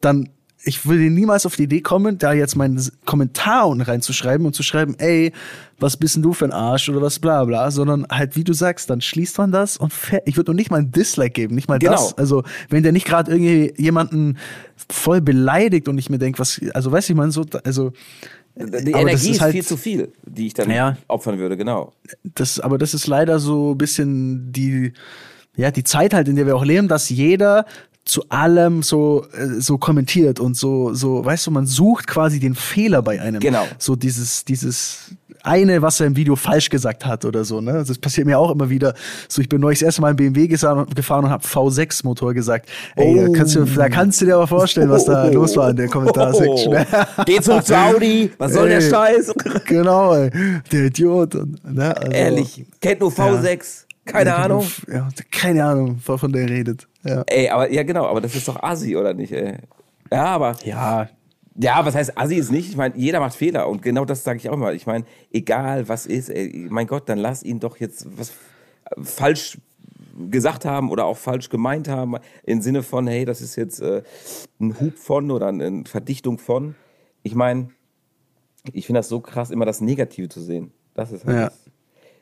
dann ich würde niemals auf die Idee kommen, da jetzt meinen Kommentar unten reinzuschreiben und zu schreiben, ey, was bist denn du für ein Arsch oder was bla bla, sondern halt, wie du sagst, dann schließt man das und ich würde noch nicht mal ein Dislike geben, nicht mal genau. das. Also, wenn der nicht gerade irgendwie jemanden voll beleidigt und ich mir denke, was, also weiß ich mal so, also. Die Energie ist, ist halt, viel zu viel, die ich dann ja, opfern würde, genau. Das, aber das ist leider so ein bisschen die, ja, die Zeit halt, in der wir auch leben, dass jeder zu allem so äh, so kommentiert und so so weißt du man sucht quasi den Fehler bei einem genau so dieses dieses eine was er im Video falsch gesagt hat oder so ne das passiert mir auch immer wieder so ich bin neulich das erste Mal im BMW gefahren und habe V6 Motor gesagt ey oh. kannst du da kannst du dir aber vorstellen was da oh. los war in der Kommentarsektion oh. geh zurück zu Audi was soll ey, der Scheiß genau ey, der Idiot ne, also, ehrlich kennt nur V6 ja. Keine Ahnung. Ja, keine Ahnung, wovon der redet. Ja. Ey, aber ja genau, aber das ist doch Assi, oder nicht, ey? Ja, aber. Ja. Ja, was heißt Assi ist nicht? Ich meine, jeder macht Fehler und genau das sage ich auch immer. Ich meine, egal was ist, ey, mein Gott, dann lass ihn doch jetzt was. falsch gesagt haben oder auch falsch gemeint haben, im Sinne von, hey, das ist jetzt äh, ein Hub von oder eine Verdichtung von. Ich meine, ich finde das so krass, immer das Negative zu sehen. Das ist halt Ja. das.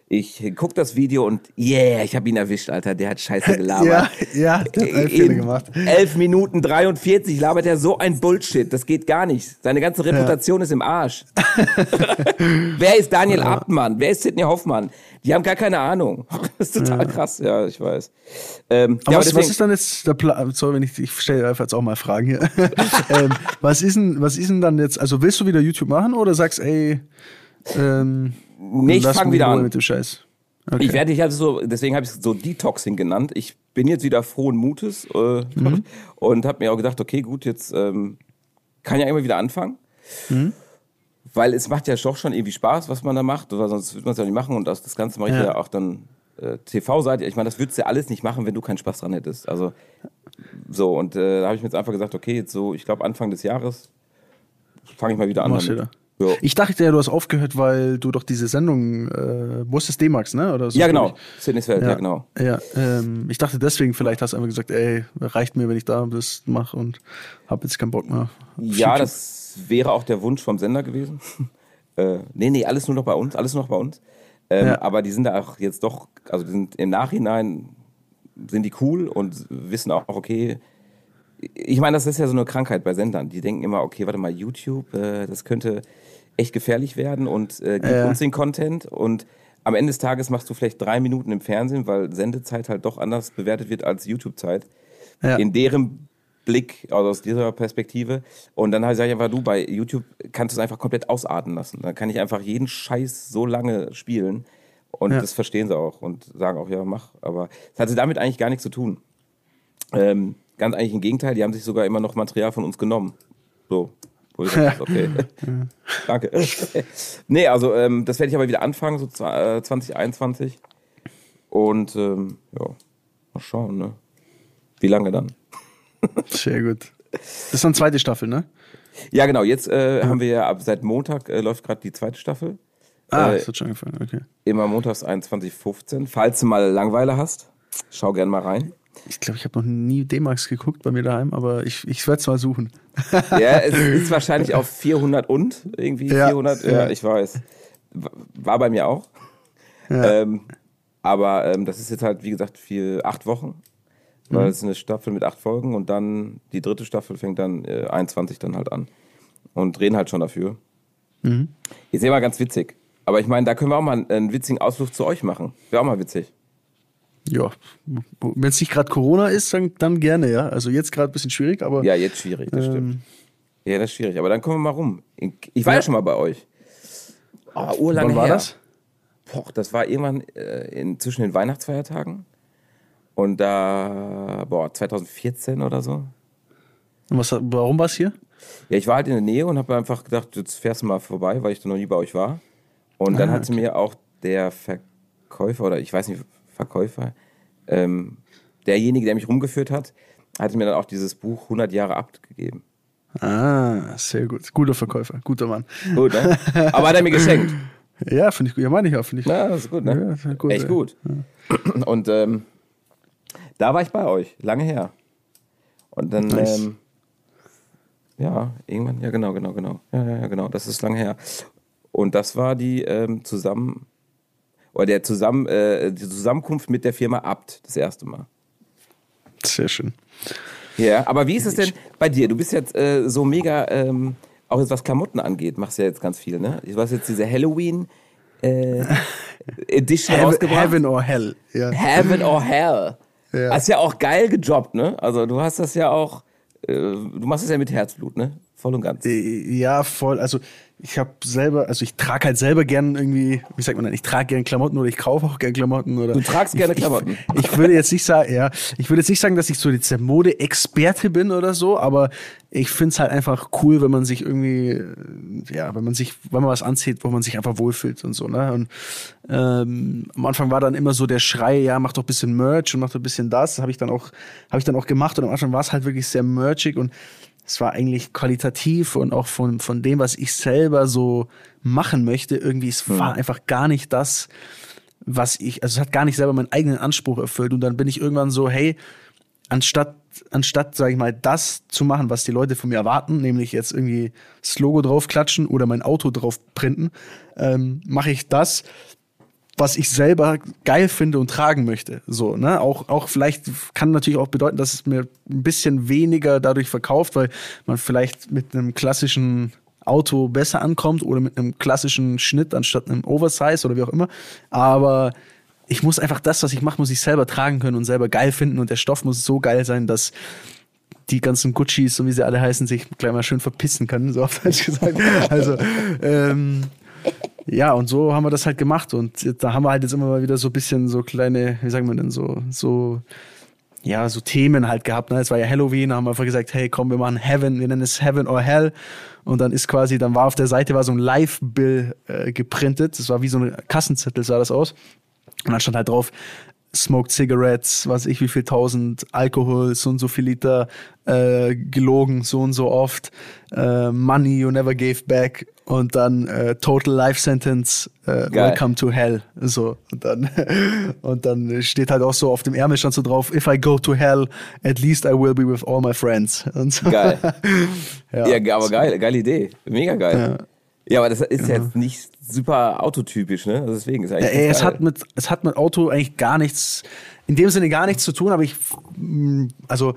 Ich guck das Video und yeah, ich habe ihn erwischt, Alter. Der hat scheiße <laughs> gelabert. Ja, ja, der hat einen Fehler gemacht. 11 Minuten 43 labert er so ein Bullshit. Das geht gar nicht. Seine ganze Reputation ist im Arsch. <laughs> Wer ist Daniel Abtmann? Wer ist Sidney Hoffmann? Die haben gar keine Ahnung. <laughs> Das ist total krass. Ja, ich weiß. Ähm, Aber ja, was, deswegen- was ist dann jetzt der Plan? Sorry, wenn ich, ich stelle einfach jetzt auch mal Fragen hier. ähm, was, ist denn, was ist denn dann jetzt, also willst du wieder YouTube machen oder sagst, ey, ähm, Nee, ich lass fang wieder an. mit dem Scheiß? Okay. Ich werde dich also so, deswegen habe ich es so Detoxing genannt. Ich bin jetzt wieder frohen Mutes äh, Mhm. und habe mir auch gedacht, okay, gut, jetzt ähm, kann ja immer wieder anfangen. Mhm. Weil es macht ja doch schon irgendwie Spaß, was man da macht, oder sonst würde man es ja nicht machen. Und das, das Ganze mache ich Ja. ja, auch dann äh, TV-Seite. Ich meine, das würdest du ja alles nicht machen, wenn du keinen Spaß dran hättest. Also so, und äh, da habe ich mir jetzt einfach gesagt, okay, jetzt so, ich glaube Anfang des Jahres fange ich mal wieder an. Machst damit. wieder. Ja. Ich dachte ja, du hast aufgehört, weil du doch diese Sendung, äh, wo ist das D-Max, ne? Oder so, ja, genau. Sydney's Welt, ich. ja, genau. Ja, ähm, ich dachte deswegen, vielleicht hast du einfach gesagt, ey, reicht mir, wenn ich da das mache und hab jetzt keinen Bock mehr. Ja, YouTube. das wäre auch der Wunsch vom Sender gewesen. <laughs> äh, nee, nee, alles nur noch bei uns, alles nur noch bei uns. Ähm, Ja. Aber die sind da auch jetzt doch, also die sind im Nachhinein sind die cool und wissen auch, okay, ich meine, das ist ja so eine Krankheit bei Sendern. Die denken immer, okay, warte mal, YouTube, äh, das könnte echt gefährlich werden und äh, gib Ja. uns den Content und am Ende des Tages machst du vielleicht drei Minuten im Fernsehen, weil Sendezeit halt doch anders bewertet wird als YouTube-Zeit Ja. in deren Blick, also aus dieser Perspektive. Und dann sage ich einfach, du, bei YouTube kannst du es einfach komplett ausarten lassen. Dann kann ich einfach jeden Scheiß so lange spielen. Und Ja. das verstehen sie auch und sagen auch, ja, mach. Aber es hatte damit eigentlich gar nichts zu tun. Ähm, ganz eigentlich im Gegenteil, die haben sich sogar immer noch Material von uns genommen. So. Dachte, okay. <laughs> Danke. nee, also ähm, das werde ich aber wieder anfangen, so zwa- äh, 2021. Und ähm, ja, mal schauen, ne? Wie lange dann? <laughs> Sehr gut. Das ist dann zweite Staffel, ne? Ja, genau. Jetzt äh, haben wir ja ab seit Montag äh, läuft gerade die zweite Staffel. Ah, Äh, das hat schon angefangen, okay. Immer montags 21.15. Falls du mal Langweile hast, schau gern mal rein. Ich glaube, ich habe noch nie D-Max geguckt bei mir daheim, aber ich, ich werde es mal suchen. <laughs> Ja, es ist wahrscheinlich auf 400 und irgendwie Ja, 400. Ja, ja. ich weiß. War bei mir auch. Ja. Ähm, aber ähm, das ist jetzt halt, wie gesagt, für acht Wochen. Weil Mhm. es ist eine Staffel mit acht Folgen und dann die dritte Staffel fängt dann äh, 21 dann halt an. Und drehen halt schon dafür. Mhm. Ist ja mal ganz witzig. Aber ich meine, da können wir auch mal einen, einen witzigen Ausflug zu euch machen. Wäre auch mal witzig. Ja, wenn es nicht gerade Corona ist, dann, dann gerne, ja. Also jetzt gerade ein bisschen schwierig, aber Ja, jetzt schwierig, das stimmt. ähm, Ja, das ist schwierig. Aber dann kommen wir mal rum. Ich war ja, Ja. schon mal bei euch. Oh, urlange wann war her. das? Boah, das war irgendwann äh, in, zwischen den Weihnachtsfeiertagen. Und da, boah, 2014 oder so. Und was, warum war es hier? Ja, ich war halt in der Nähe und habe einfach gedacht, jetzt fährst du mal vorbei, weil ich da noch nie bei euch war. Und dann Ah, hatte mir auch der Verkäufer oder ich weiß nicht, Verkäufer, ähm, derjenige, der mich rumgeführt hat, hatte mir dann auch dieses Buch 100 Jahre Abt gegeben. Ah, sehr gut. Guter Verkäufer, guter Mann. Gut, ne? Aber hat er mir geschenkt. Ja, finde ich gut. Ja, meine ich auch, finde ich. Na, das ist gut, ne? Ja, ist gut, Echt ey. gut. Und ähm, da war ich bei euch, lange her. Und dann, Nice. ähm, ja, irgendwann, ja, genau, genau, genau. Ja, ja, ja, genau, das ist lange her. Und das war die ähm, zusammen, oder der zusammen, äh, die Zusammenkunft mit der Firma Abt, das erste Mal. Sehr schön. Ja, aber wie ist es denn bei dir? Du bist jetzt äh, so mega, ähm, auch jetzt was Klamotten angeht, machst du ja jetzt ganz viel, ne? Du hast jetzt diese Halloween äh, <laughs> Edition Heaven, rausgebracht. Heaven or Hell. Ja. Heaven or Hell. Ja. Hast ja auch geil gejobbt, ne? Also du hast das ja auch, äh, du machst das ja mit Herzblut, ne? Voll und ganz. Äh, Ja, voll. Also ich habe selber, also ich trage halt selber gern irgendwie, wie sagt man denn, ich trage gern Klamotten oder ich kaufe auch gern Klamotten oder. Du tragst gerne ich, Klamotten. Ich, ich würde jetzt nicht sagen, ja, ich würde jetzt nicht sagen, dass ich so der Mode-Experte bin oder so, aber ich finde es halt einfach cool, wenn man sich irgendwie, äh, ja, wenn man sich, wenn man was anzieht, wo man sich einfach wohlfühlt und so, ne? Und ähm, am Anfang war dann immer so der Schrei, ja, mach doch ein bisschen Merch und mach doch ein bisschen das. Habe ich dann auch, habe ich dann auch gemacht und am Anfang war es halt wirklich sehr merchig und es war eigentlich qualitativ und auch von, von dem, was ich selber so machen möchte, irgendwie, es war einfach gar nicht das, was ich, also es hat gar nicht selber meinen eigenen Anspruch erfüllt. Und dann bin ich irgendwann so, hey, anstatt, anstatt, sage ich mal, das zu machen, was die Leute von mir erwarten, nämlich jetzt irgendwie das Logo draufklatschen oder mein Auto drauf printen, ähm, mache ich das, was ich selber geil finde und tragen möchte. So, ne? Auch, auch vielleicht kann natürlich auch bedeuten, dass es mir ein bisschen weniger dadurch verkauft, weil man vielleicht mit einem klassischen Auto besser ankommt oder mit einem klassischen Schnitt anstatt einem Oversize oder wie auch immer. Aber ich muss einfach das, was ich mache, muss ich selber tragen können und selber geil finden und der Stoff muss so geil sein, dass die ganzen Guccis, so wie sie alle heißen, sich gleich mal schön verpissen können, so auf Deutsch gesagt. Also, ähm, ja, und so haben wir das halt gemacht. Und da haben wir halt jetzt immer mal wieder so ein bisschen so kleine, wie sagen wir denn, so, so, ja, so Themen halt gehabt. Ne? Es war ja Halloween, da haben wir einfach gesagt, hey, komm, wir machen Heaven, wir nennen es Heaven or Hell. Und dann ist quasi, dann war auf der Seite war so ein Live-Bill äh, geprintet. Das war wie so ein Kassenzettel, sah das aus. Und dann stand halt drauf, smoked cigarettes, was ich wie viel tausend, Alkohol, so und so viel Liter, äh, gelogen, so und so oft, äh, money you never gave back und dann äh, total life sentence, äh, welcome to hell, so und dann <laughs> und dann steht halt auch so auf dem Ärmel stand so drauf, if I go to hell, at least I will be with all my friends. So. Geil. <laughs> ja, ja, aber geil, geile Idee, mega geil. Ja. Ja, aber das ist ja. jetzt nicht super autotypisch, ne? Also deswegen ist eigentlich. Ja, es, hat mit, es hat mit Auto eigentlich gar nichts, in dem Sinne gar nichts zu tun, aber ich, mm, also,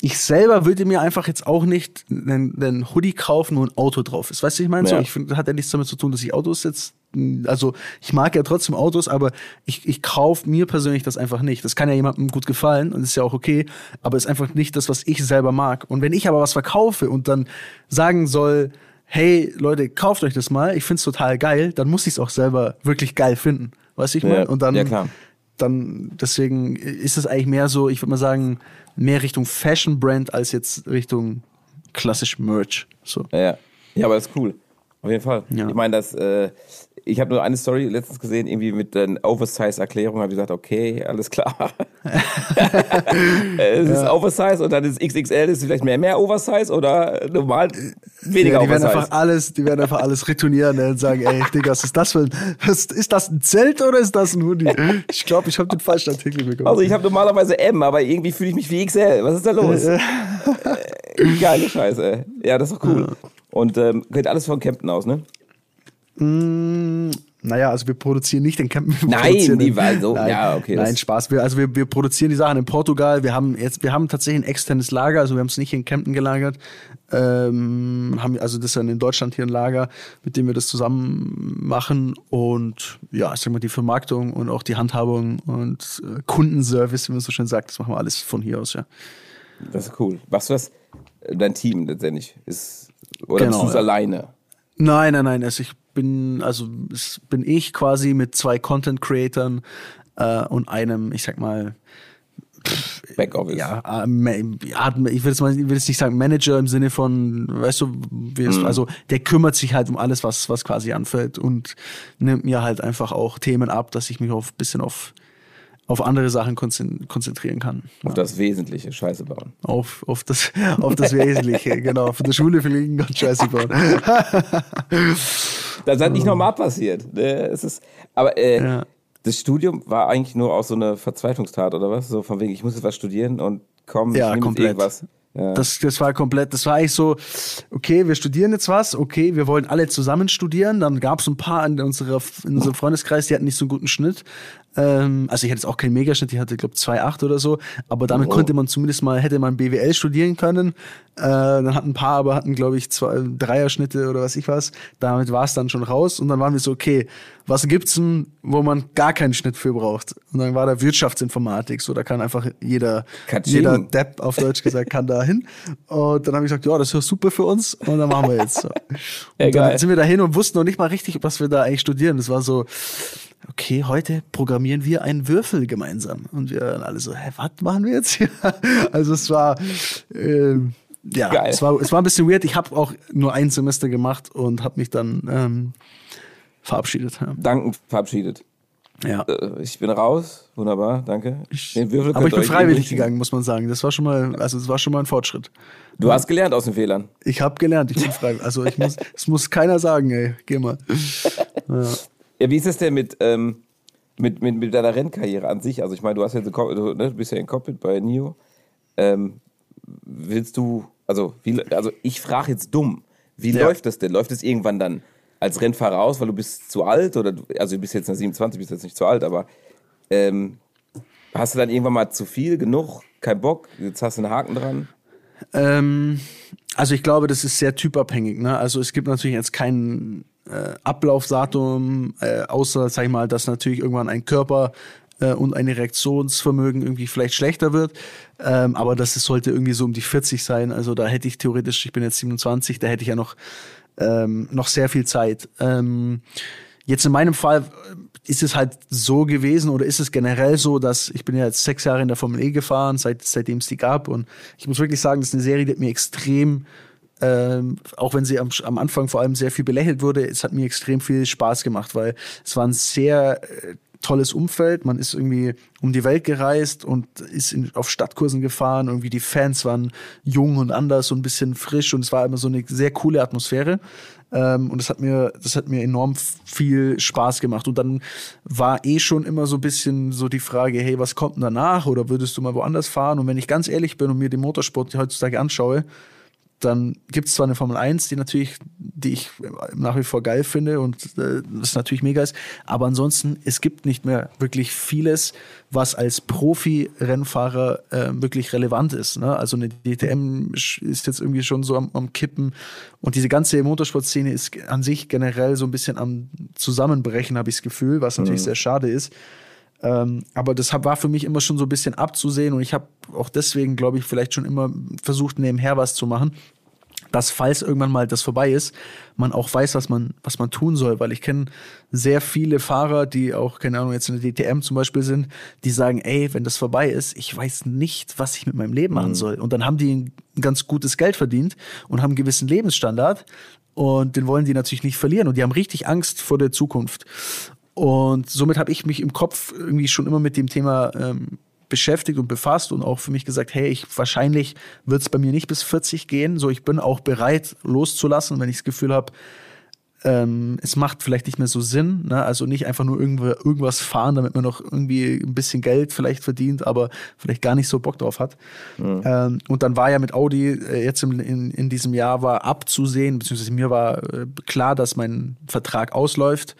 ich selber würde mir einfach jetzt auch nicht einen, einen Hoodie kaufen, wo ein Auto drauf ist. Weißt du, ich meine? Ja. So, ich finde, das hat ja nichts damit zu tun, dass ich Autos jetzt, mm, also ich mag ja trotzdem Autos, aber ich, ich kaufe mir persönlich das einfach nicht. Das kann ja jemandem gut gefallen und ist ja auch okay, aber ist einfach nicht das, was ich selber mag. Und wenn ich aber was verkaufe und dann sagen soll, hey Leute, kauft euch das mal, ich find's total geil, dann muss ich es auch selber wirklich geil finden. Weißt du, ich meine? Ja, und dann, ja, dann, deswegen ist es eigentlich mehr so, ich würde mal sagen, mehr Richtung Fashion Brand als jetzt Richtung klassisch Merch. So. Ja, ja, aber das ist cool. Auf jeden Fall. Ja. Ich meine, das, äh, ich habe nur eine Story letztens gesehen, irgendwie mit den Oversize-Erklärungen, habe ich gesagt, okay, alles klar. <laughs> es ist ja. Oversize und dann ist XXL, ist vielleicht mehr, mehr Oversize oder normal weniger ja, die Oversize. Werden einfach alles, die werden einfach alles retournieren ne, und sagen, ey, Digga, was ist das für ein, was, ist das ein Zelt oder ist das ein Hoodie? Ich glaube, ich habe den falschen Artikel bekommen. Also ich habe normalerweise M, aber irgendwie fühle ich mich wie XL. Was ist da los? äh, geile Scheiße. Ja, das ist doch cool. Und ähm, geht alles von Kempten aus, ne? Mm, naja, also wir produzieren nicht den Campen. Nein, die war so. Nein, ja, okay. Nein, Spaß. Wir, also wir, wir produzieren die Sachen in Portugal. Wir haben jetzt, wir haben tatsächlich ein externes Lager, also wir haben es nicht in Kempten gelagert. Ähm, haben also das ist dann in Deutschland hier ein Lager, mit dem wir das zusammen machen und ja, ich sag mal, die Vermarktung und auch die Handhabung und äh, Kundenservice, wie man so schön sagt, das machen wir alles von hier aus, ja. Das ist cool. Machst du das? Dein Team letztendlich ist oder genau, bist du es ja. alleine? Nein, nein, nein. Also ich bin, also es bin ich quasi mit zwei Content Creatern äh, und einem, ich sag mal, Backoffice. Ja, äh, ja, ich will jetzt mal, ich will jetzt nicht sagen Manager im Sinne von, weißt du, wie es, mhm. also der kümmert sich halt um alles, was, was quasi anfällt und nimmt mir halt einfach auch Themen ab, dass ich mich auf bisschen auf auf andere Sachen konzentrieren kann. Auf ja. das Wesentliche Scheiße bauen. Auf, auf, das, auf das Wesentliche, <laughs> genau. Von der Schule fliegen und Scheiße bauen. <laughs> das hat nicht normal passiert. Ne? Es ist, aber äh, ja. das Studium war eigentlich nur auch so eine Verzweiflungstat, oder was? So von wegen, ich muss jetzt was studieren und komm, ja, ich komplett. irgendwas. Ja. Das, das war komplett, das war eigentlich so, okay, wir studieren jetzt was, okay, wir wollen alle zusammen studieren. Dann gab es ein paar in, unserer, in unserem Freundeskreis, die hatten nicht so einen guten Schnitt. Ähm, also ich hatte jetzt auch keinen Megaschnitt, ich hatte, glaube 2,8 oder so. Aber damit oh. konnte man zumindest mal, hätte man BWL studieren können. Äh, dann hatten ein paar, aber hatten, glaube ich, zwei Dreierschnitte oder was ich was. Damit war es dann schon raus. Und dann waren wir so, okay, was gibt's denn, wo man gar keinen Schnitt für braucht? Und dann war da Wirtschaftsinformatik. So, da kann einfach jeder, jeder Depp auf Deutsch gesagt, kann da hin. Und dann habe ich gesagt, ja, das ist super für uns. Und dann machen wir jetzt. So. <laughs> Und dann sind wir da hin und wussten noch nicht mal richtig, was wir da eigentlich studieren. Das war so, okay, heute programmieren wir einen Würfel gemeinsam. Und wir alle so, hä, was machen wir jetzt hier? <laughs> Also es war, äh, ja, Geil. es war, es war ein bisschen weird. Ich habe auch nur ein Semester gemacht und habe mich dann ähm, verabschiedet. Ja. Danken verabschiedet. Ja. Äh, ich bin raus, wunderbar, danke. Ich, aber ich bin freiwillig gegangen, muss man sagen. Das war schon mal, also es war schon mal ein Fortschritt. Du hast gelernt aus den Fehlern. Ich habe gelernt, ich bin freiwillig. Also ich muss, es muss keiner sagen, ey, geh mal. Ja. <laughs> Ja, wie ist es denn mit, ähm, mit, mit, mit deiner Rennkarriere an sich, also ich meine, du hast jetzt, du, ne, du bist ja in Cockpit bei NIO. Ähm, willst du, also, wie, also ich frage jetzt dumm, wie ja. läuft das denn? Läuft es irgendwann dann als Rennfahrer aus, weil du bist zu alt oder also du bist jetzt 27, bist jetzt nicht zu alt, aber ähm, hast du dann irgendwann mal zu viel, genug, kein Bock, jetzt hast du einen Haken dran? Ähm, also ich glaube, das ist sehr typabhängig. Ne? Also es gibt natürlich jetzt kein äh, Ablaufdatum, äh, außer, sag ich mal, dass natürlich irgendwann ein Körper äh, und ein Reaktionsvermögen irgendwie vielleicht schlechter wird. Ähm, aber das sollte irgendwie so um die 40 sein. Also da hätte ich theoretisch, ich bin jetzt 27, da hätte ich ja noch ähm, noch sehr viel Zeit. Ähm, jetzt in meinem Fall ist es halt so gewesen oder ist es generell so, dass ich bin ja jetzt sechs Jahre in der Formel E gefahren, seit, seitdem es die gab und ich muss wirklich sagen, das ist eine Serie, die hat mir extrem ähm, auch wenn sie am, am Anfang vor allem sehr viel belächelt wurde, es hat mir extrem viel Spaß gemacht, weil es war ein sehr äh, tolles Umfeld. Man ist irgendwie um die Welt gereist und ist in, auf Stadtkursen gefahren. Irgendwie die Fans waren jung und anders und ein bisschen frisch und es war immer so eine sehr coole Atmosphäre. Ähm, und das hat mir, das hat mir enorm viel Spaß gemacht. Und dann war eh schon immer so ein bisschen so die Frage, hey, was kommt denn danach? Oder würdest du mal woanders fahren? Und wenn ich ganz ehrlich bin und mir den Motorsport heutzutage anschaue, dann gibt es zwar eine Formel 1, die natürlich, die ich nach wie vor geil finde und äh, das natürlich mega ist, aber ansonsten, es gibt nicht mehr wirklich vieles, was als Profi-Rennfahrer äh, wirklich relevant ist. Ne? Also eine DTM ist jetzt irgendwie schon so am, am Kippen und diese ganze Motorsportszene ist an sich generell so ein bisschen am Zusammenbrechen, habe ich das Gefühl, was natürlich mhm. sehr schade ist. Ähm, aber das war für mich immer schon so ein bisschen abzusehen und ich habe auch deswegen, glaube ich, vielleicht schon immer versucht, nebenher was zu machen, dass falls irgendwann mal das vorbei ist, man auch weiß, was man, was man tun soll. Weil ich kenne sehr viele Fahrer, die auch, keine Ahnung, jetzt in der DTM zum Beispiel sind, die sagen, ey, wenn das vorbei ist, ich weiß nicht, was ich mit meinem Leben machen mhm. soll. Und dann haben die ein ganz gutes Geld verdient und haben einen gewissen Lebensstandard. Und den wollen die natürlich nicht verlieren. Und die haben richtig Angst vor der Zukunft. Und somit habe ich mich im Kopf irgendwie schon immer mit dem Thema ähm, beschäftigt und befasst und auch für mich gesagt, hey, ich wahrscheinlich wird es bei mir nicht bis 40 gehen. So, ich bin auch bereit loszulassen, wenn ich das Gefühl habe, ähm, es macht vielleicht nicht mehr so Sinn. Ne? Also nicht einfach nur irgendwas fahren, damit man noch irgendwie ein bisschen Geld vielleicht verdient, aber vielleicht gar nicht so Bock drauf hat. Mhm. Ähm, und dann war ja mit Audi äh, jetzt in, in, in, diesem Jahr war abzusehen, beziehungsweise mir war äh, klar, dass mein Vertrag ausläuft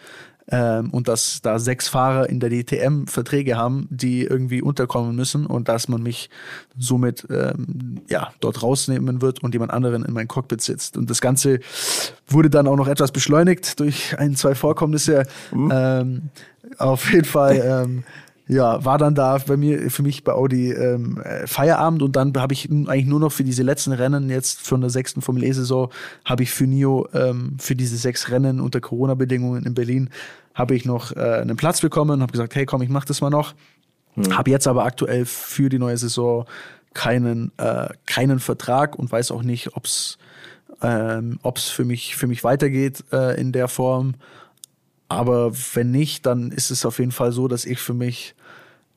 ähm, und dass da sechs Fahrer in der DTM Verträge haben, die irgendwie unterkommen müssen und dass man mich somit ähm, ja dort rausnehmen wird und jemand anderen in mein Cockpit sitzt. Und das Ganze wurde dann auch noch etwas beschleunigt durch ein, zwei Vorkommnisse. Mhm. Ähm, auf jeden Fall ähm, ja, war dann da bei mir, für mich bei Audi ähm, Feierabend und dann habe ich eigentlich nur noch für diese letzten Rennen jetzt von der sechsten Formel E-Saison habe ich für NIO ähm, für diese sechs Rennen unter Corona-Bedingungen in Berlin habe ich noch äh, einen Platz bekommen, habe gesagt, hey komm, ich mach das mal noch. Mhm. Habe jetzt aber aktuell für die neue Saison keinen, äh, keinen Vertrag und weiß auch nicht, ob es ähm, ob's für, mich, für mich weitergeht äh, in der Form. Aber wenn nicht, dann ist es auf jeden Fall so, dass ich für mich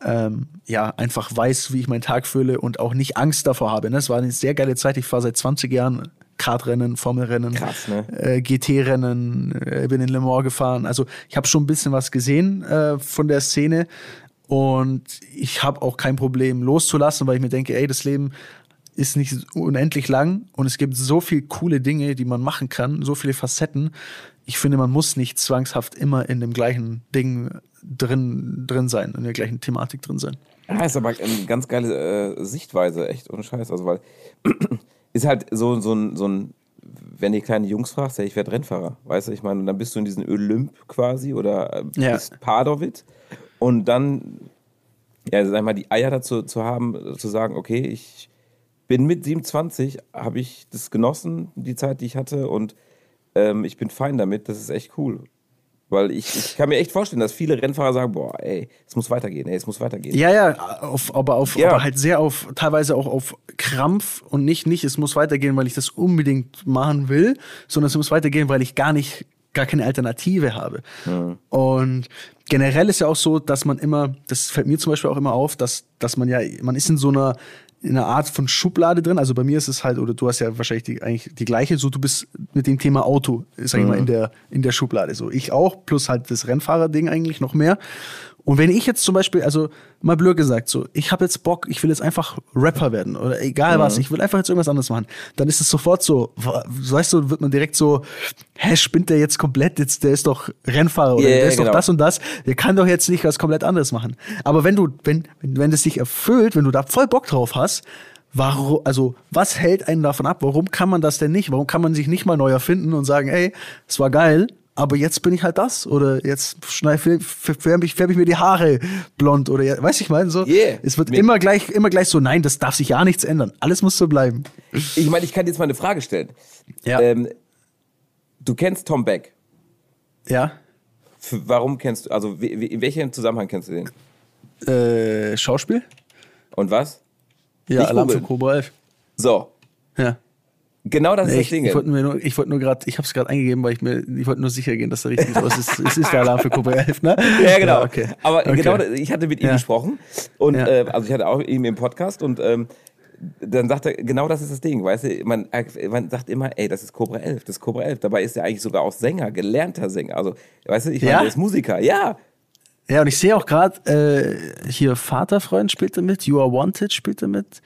ähm, ja, einfach weiß, wie ich meinen Tag fühle und auch nicht Angst davor habe. Ne? Es war eine sehr geile Zeit. Ich fahre seit 20 Jahren Kartrennen, Formelrennen, ne? äh, GT-Rennen, äh, bin in Le Mans gefahren. Also ich habe schon ein bisschen was gesehen äh, von der Szene und ich habe auch kein Problem loszulassen, weil ich mir denke, ey, das Leben ist nicht unendlich lang und es gibt so viele coole Dinge, die man machen kann, so viele Facetten. Ich finde, man muss nicht zwangshaft immer in dem gleichen Ding drin, drin sein, in der gleichen Thematik drin sein. Ja, ist aber eine ganz geile äh, Sichtweise, echt ohne Scheiß. Also, weil <clears throat> ist halt so, so, ein, so ein, wenn die kleinen Jungs fragst, ja, ich werde Rennfahrer, weißt du, ich meine, dann bist du in diesem Olymp quasi oder äh, ja. bist part of it und dann, ja, sag mal, die Eier dazu zu haben, zu sagen, okay, ich bin mit 27, habe ich das genossen, die Zeit, die ich hatte und ähm, ich bin fein damit, das ist echt cool. Weil ich, ich kann mir echt vorstellen, dass viele Rennfahrer sagen, boah, ey, es muss weitergehen, ey, es muss weitergehen. Ja, ja, auf, aber, auf, ja. aber halt sehr auf, teilweise auch auf Krampf und nicht, nicht, es muss weitergehen, weil ich das unbedingt machen will, sondern es muss weitergehen, weil ich gar nicht, gar keine Alternative habe. Mhm. Und generell ist ja auch so, dass man immer, das fällt mir zum Beispiel auch immer auf, dass, dass man ja, man ist in so einer, in einer Art von Schublade drin. Also bei mir ist es halt, oder du hast ja wahrscheinlich die, eigentlich die gleiche, so du bist mit dem Thema Auto, sag ich mhm. mal, in der, in der Schublade. So ich auch, plus halt das Rennfahrer-Ding eigentlich noch mehr. Und wenn ich jetzt zum Beispiel, also mal blöd gesagt, so, ich habe jetzt Bock, ich will jetzt einfach Rapper werden oder egal was, ich will einfach jetzt irgendwas anderes machen, dann ist es sofort so, weißt du, wird man direkt so, hä, spinnt der jetzt komplett, jetzt, der ist doch Rennfahrer oder yeah, der ist genau. doch das und das, der kann doch jetzt nicht was komplett anderes machen. Aber wenn du, wenn, wenn, wenn das dich erfüllt, wenn du da voll Bock drauf hast, Warum, also, was hält einen davon ab? Warum kann man das denn nicht? Warum kann man sich nicht mal neu erfinden und sagen, ey, es war geil, aber jetzt bin ich halt das oder jetzt färbe ich, färb ich mir die Haare blond oder ja, weiß ich meine so. Yeah. Es wird immer gleich, immer gleich so, nein, das darf sich ja nichts ändern. Alles muss so bleiben. Ich meine, ich kann jetzt mal eine Frage stellen. Ja. Ähm, du kennst Tom Beck. Ja. Warum kennst du, also in welchem Zusammenhang kennst du den? Äh, Schauspiel. Und was? Ja, Nicht Alarm für Cobra 11. So. Ja. Genau das nee, ist das Ding. Ich, wollte nur, ich wollte nur gerade, ich habe es gerade eingegeben, weil ich mir, ich wollte nur sicher gehen, dass da richtig ist. Es ist, es ist der Alarm für Cobra 11, ne? <laughs> Ja, genau. Ja, okay. Aber okay. genau, ich hatte mit ihm ja. gesprochen und ja. äh, also ich hatte auch ihm im Podcast und ähm, dann sagt er, genau das ist das Ding, weißt du, man, man sagt immer, ey, das ist Cobra 11, das ist Cobra 11. Dabei ist er eigentlich sogar auch Sänger, gelernter Sänger. Also, weißt du, ich meine, ja? er ist Musiker, ja. Ja, und ich sehe auch gerade, äh, hier Vaterfreund spielt er mit, You Are Wanted spielt er mit.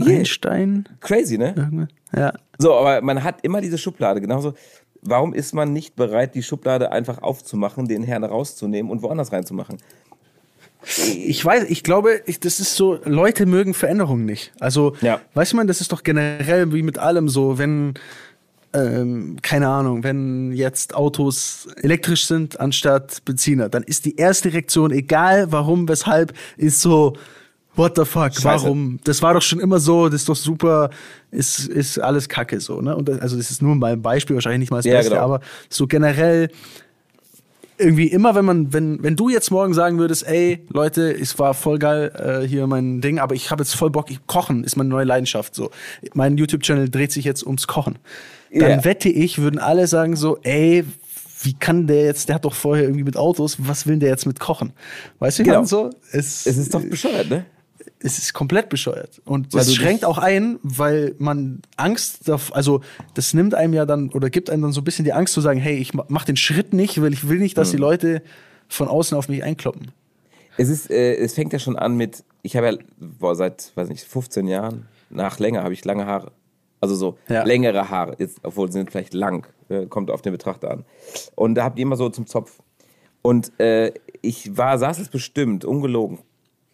Einstein. Crazy, ne? Ja. So, aber man hat immer diese Schublade. Genauso, warum ist man nicht bereit, die Schublade einfach aufzumachen, den Herrn rauszunehmen und woanders reinzumachen? Ich weiß, ich glaube, ich, das ist so, Leute mögen Veränderungen nicht. Also, ja. weißt du man, das ist doch generell wie mit allem so, wenn, ähm, keine Ahnung, wenn jetzt Autos elektrisch sind anstatt Benziner, dann ist die erste Reaktion, egal warum, weshalb, ist so, what the fuck, Scheiße. warum? Das war doch schon immer so, das ist doch super, ist, ist alles Kacke so, ne? Und das, also das ist nur mal ein Beispiel, wahrscheinlich nicht mal das ja, Beste, genau. aber so generell irgendwie immer, wenn man, wenn, wenn du jetzt morgen sagen würdest, ey, Leute, es war voll geil äh, hier mein Ding, aber ich habe jetzt voll Bock, ich, Kochen ist meine neue Leidenschaft. So, mein YouTube-Channel dreht sich jetzt ums Kochen. Dann yeah. wette ich, würden alle sagen so, ey, wie kann der jetzt, der hat doch vorher irgendwie mit Autos, was will der jetzt mit Kochen? Weißt du, genau. so? Es, es ist doch bescheuert, ne? Es ist komplett bescheuert. Und das schränkt auch ein, weil man Angst, also das nimmt einem ja dann oder gibt einem dann so ein bisschen die Angst zu sagen, hey, ich mach den Schritt nicht, weil ich will nicht, dass die Leute von außen auf mich einkloppen. Es ist, äh, es fängt ja schon an mit, ich habe ja boah, seit, weiß nicht, 15 Jahren, nach länger habe ich lange Haare. Also so ja. längere Haare, jetzt, obwohl sie sind vielleicht lang, äh, kommt auf den Betrachter an. Und da habt ihr immer so zum Zopf. Und äh, ich war, saß es bestimmt, ungelogen,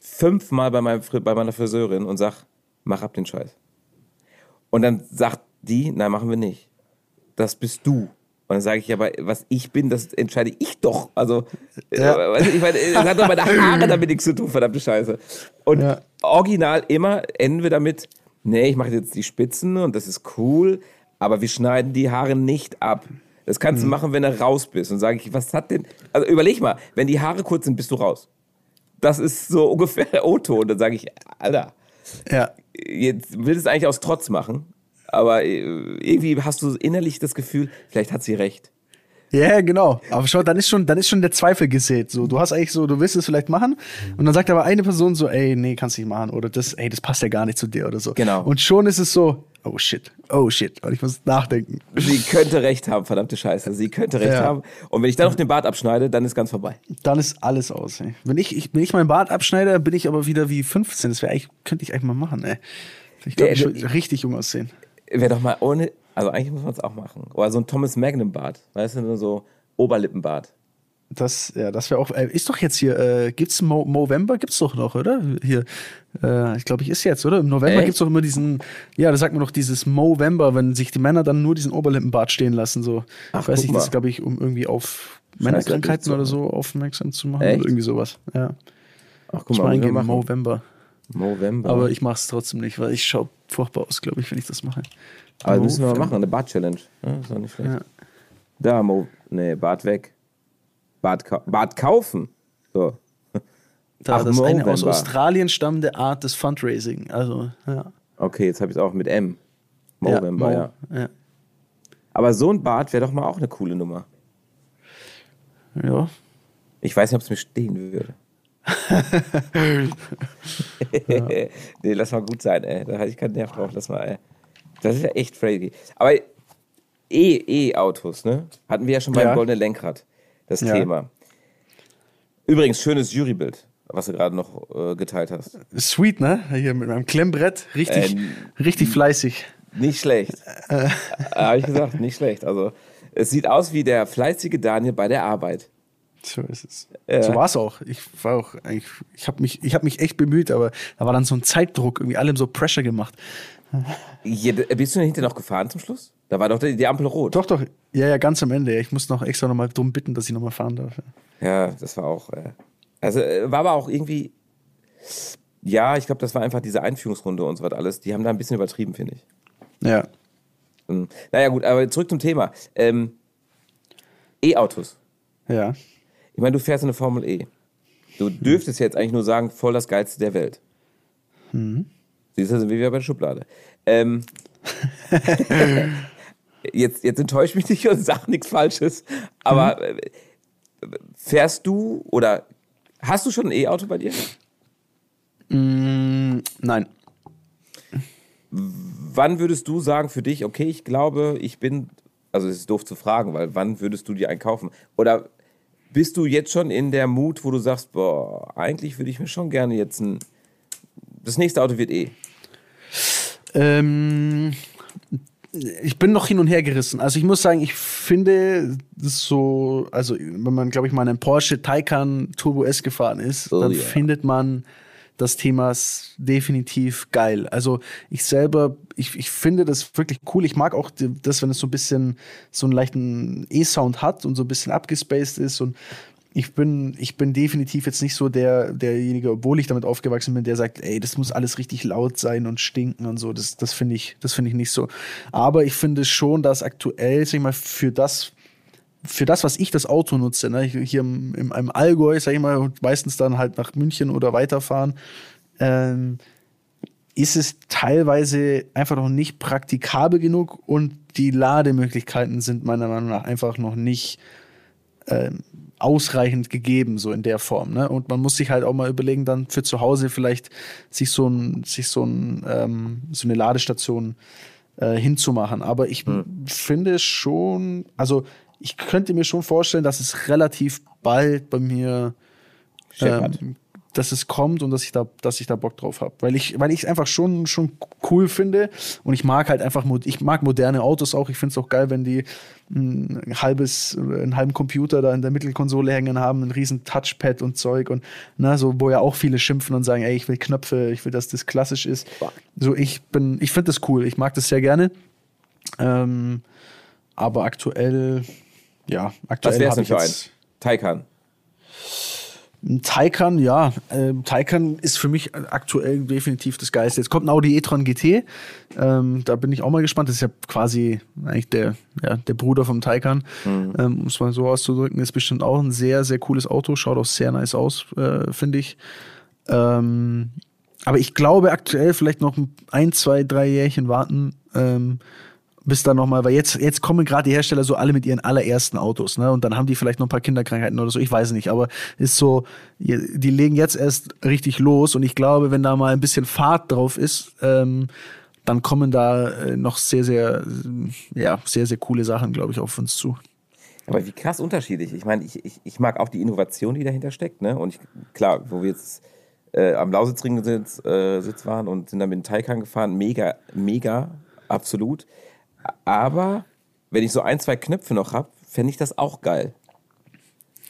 fünfmal bei, meinem, bei meiner Friseurin und sag, mach ab den Scheiß. Und dann sagt die, nein, machen wir nicht. Das bist du. Und dann sage ich, aber was ich bin, das entscheide ich doch. Also, ja. äh, ich meine, das hat doch meine <laughs> Haare damit nichts zu tun, verdammte Scheiße. Und ja. original immer enden wir damit, nee, ich mache jetzt die Spitzen und das ist cool, aber wir schneiden die Haare nicht ab. Das kannst mhm. du machen, wenn du raus bist. Und sage ich, was hat denn, also überleg mal, wenn die Haare kurz sind, bist du raus das ist so <laughs> ungefähr der O-Ton. Dann sage ich, Alter, ja. jetzt will es eigentlich aus Trotz machen, aber äh, irgendwie hast du innerlich das Gefühl, vielleicht hat sie recht. Ja, genau. Aber schau, dann ist schon, dann ist schon der Zweifel gesät. So, du hast eigentlich so, du willst es vielleicht machen, und dann sagt aber eine Person so, ey, nee, kannst nicht machen, oder das, ey, das passt ja gar nicht zu dir oder so. Genau. Und schon ist es so, oh shit, oh shit, und ich muss nachdenken. Sie könnte recht haben, verdammte Scheiße. Sie könnte recht ja. haben. Und wenn ich dann noch den Bart abschneide, dann ist ganz vorbei. Dann ist alles aus. Ey. Wenn ich, ich, wenn ich meinen Bart abschneide, bin ich aber wieder wie 15. Das wäre könnte ich eigentlich mal machen, ey. Ich glaube, ich würde richtig jung aussehen. Wäre doch mal ohne, also eigentlich muss man es auch machen. Oder so ein Thomas Magnum Bart, weißt du, nur so Oberlippenbart. Das, ja, das wäre auch. Äh, ist doch jetzt hier, äh, gibt's Mo Movember? Gibt's doch noch, oder? Hier, äh, ich glaube, ich ist jetzt, oder? Im November Echt? gibt's doch immer diesen, ja, da sagt man doch dieses Movember, wenn sich die Männer dann nur diesen Oberlippenbart stehen lassen, so. Ach, ich weiß nicht, das glaube ich, um irgendwie auf Männerkrankheiten oder so aufmerksam zu machen. Echt? Oder irgendwie sowas, ja. Ach, guck mal, mal eingeben, Movember. Movember. Aber ich mache es trotzdem nicht, weil ich schaue furchtbar aus, glaube ich, wenn ich das mache. Aber müssen wir mal machen, eine Bart-Challenge. Ja, ist auch nicht schlecht. Ja. Da, Mo, nee, Bart weg. Bart, Bart kaufen. So. Da, das ist eine aus Australien stammende Art des Fundraising. Also, ja. Okay, jetzt habe ich es auch mit M. Movember, ja, Mo, ja. Aber so ein Bart wäre doch mal auch eine coole Nummer. Ja. Ich weiß nicht, ob es mir stehen würde. ja. <laughs> <laughs> nee, lass mal gut sein, ey. Da hatte ich keinen Nerv drauf. Lass mal, ey. Das ist ja echt crazy. Aber E-Autos, ne? Hatten wir ja schon beim ja. goldenen Lenkrad das ja. Thema. Übrigens, schönes Jurybild, was du gerade noch äh, geteilt hast. Sweet, ne? Hier mit meinem Klemmbrett. Richtig, ähm, richtig fleißig. Nicht schlecht. Äh. Habe ich gesagt, nicht schlecht. Also, es sieht aus wie der fleißige Daniel bei der Arbeit. So ist es. Ja. So war es auch. Ich war auch eigentlich, ich habe mich, ich habe mich echt bemüht, aber da war dann so ein Zeitdruck, irgendwie allem so Pressure gemacht. Ja, bist du denn hinterher noch gefahren zum Schluss? Da war doch die, die, Ampel rot. Doch, doch. Ja, ja, ganz am Ende. Ich muss noch extra nochmal drum bitten, dass ich nochmal fahren darf. Ja, das war auch. Äh, also äh, war aber auch irgendwie. Ja, ich glaube, das war einfach diese Einführungsrunde und so was alles. Die haben da ein bisschen übertrieben, finde ich. Ja. Hm. Naja, gut, aber zurück zum Thema. Ähm, E-Autos. Ja. Ich meine, du fährst eine Formel E. Du dürftest jetzt eigentlich nur sagen, voll das Geilste der Welt. Mhm. Siehst du, sind wir wieder bei der Schublade. Ähm, <laughs> <laughs> jetzt, jetzt enttäuscht mich nicht und sag nichts Falsches, aber mhm. fährst du oder hast du schon ein E-Auto bei dir? Mm, nein. Wann würdest du sagen für dich, okay, ich glaube, ich bin, also es ist doof zu fragen, weil wann würdest du dir einen kaufen? Oder bist du jetzt schon in der Mut, wo du sagst, boah, eigentlich würde ich mir schon gerne jetzt ein, das nächste Auto wird eh? Ähm, ich bin noch hin und her gerissen. Also ich muss sagen, ich finde so, also wenn man, glaube ich, mal einen Porsche Taycan Turbo S gefahren ist, oh, dann yeah. findet man das Thema definitiv geil. Also ich selber, ich, ich finde das wirklich cool. Ich mag auch das, wenn es so ein bisschen so einen leichten E-Sound hat und so ein bisschen abgespaced ist und ich bin, ich bin definitiv jetzt nicht so der, derjenige, obwohl ich damit aufgewachsen bin, der sagt, ey, das muss alles richtig laut sein und stinken und so. Das, das finde ich, das finde ich nicht so. Aber ich finde schon, dass aktuell, sag ich mal, für das, für das, was ich das Auto nutze, ne, hier im, im, im Allgäu, sag ich mal, meistens dann halt nach München oder weiterfahren, ähm, ist es teilweise einfach noch nicht praktikabel genug und die Lademöglichkeiten sind meiner Meinung nach einfach noch nicht ähm, ausreichend gegeben, so in der Form. Ne? Und man muss sich halt auch mal überlegen, dann für zu Hause vielleicht sich so, ein, sich so, ein, ähm, so eine Ladestation äh, hinzumachen. Aber ich hm. finde schon, also ich könnte mir schon vorstellen, dass es relativ bald bei mir ähm, dass es kommt und dass ich da, dass ich da Bock drauf habe. Weil ich, weil ich es einfach schon, schon cool finde und ich mag halt einfach, ich mag moderne Autos auch. Ich finde es auch geil, wenn die ein halbes, einen halben Computer da in der Mittelkonsole hängen haben, ein riesen Touchpad und Zeug und ne, so, wo ja auch viele schimpfen und sagen, ey, ich will Knöpfe, ich will, dass das klassisch ist. So, ich bin, ich finde das cool, ich mag das sehr gerne. Ähm, aber aktuell, ja, aktuell. Was wäre es denn für ein? Taycan. Taycan, ja. Äh, Taycan ist für mich aktuell definitiv das Geilste. Jetzt kommt ein Audi e-tron GT. Ähm, da bin ich auch mal gespannt. Das ist ja quasi eigentlich der, ja, der Bruder vom Taycan. Mhm. Ähm, um es mal so auszudrücken. Ist bestimmt auch ein sehr, sehr cooles Auto. Schaut auch sehr nice aus, äh, finde ich. Ähm, aber ich glaube aktuell vielleicht noch ein, zwei, drei Jährchen warten. Ähm, bis dann nochmal, weil jetzt, jetzt kommen gerade die Hersteller so alle mit ihren allerersten Autos, ne? Und dann haben die vielleicht noch ein paar Kinderkrankheiten oder so, ich weiß nicht, aber ist so, die legen jetzt erst richtig los und ich glaube, wenn da mal ein bisschen Fahrt drauf ist, ähm, dann kommen da äh, noch sehr, sehr, ja, sehr, sehr coole Sachen, glaube ich, auf uns zu. Aber wie krass unterschiedlich. Ich meine, ich, ich, ich mag auch die Innovation, die dahinter steckt, ne? Und ich, klar, wo wir jetzt äh, am Lausitzring Sitz, äh, Sitz waren und sind dann mit dem Taycan gefahren, mega, mega, absolut. Aber wenn ich so ein, zwei Knöpfe noch habe, fände ich das auch geil.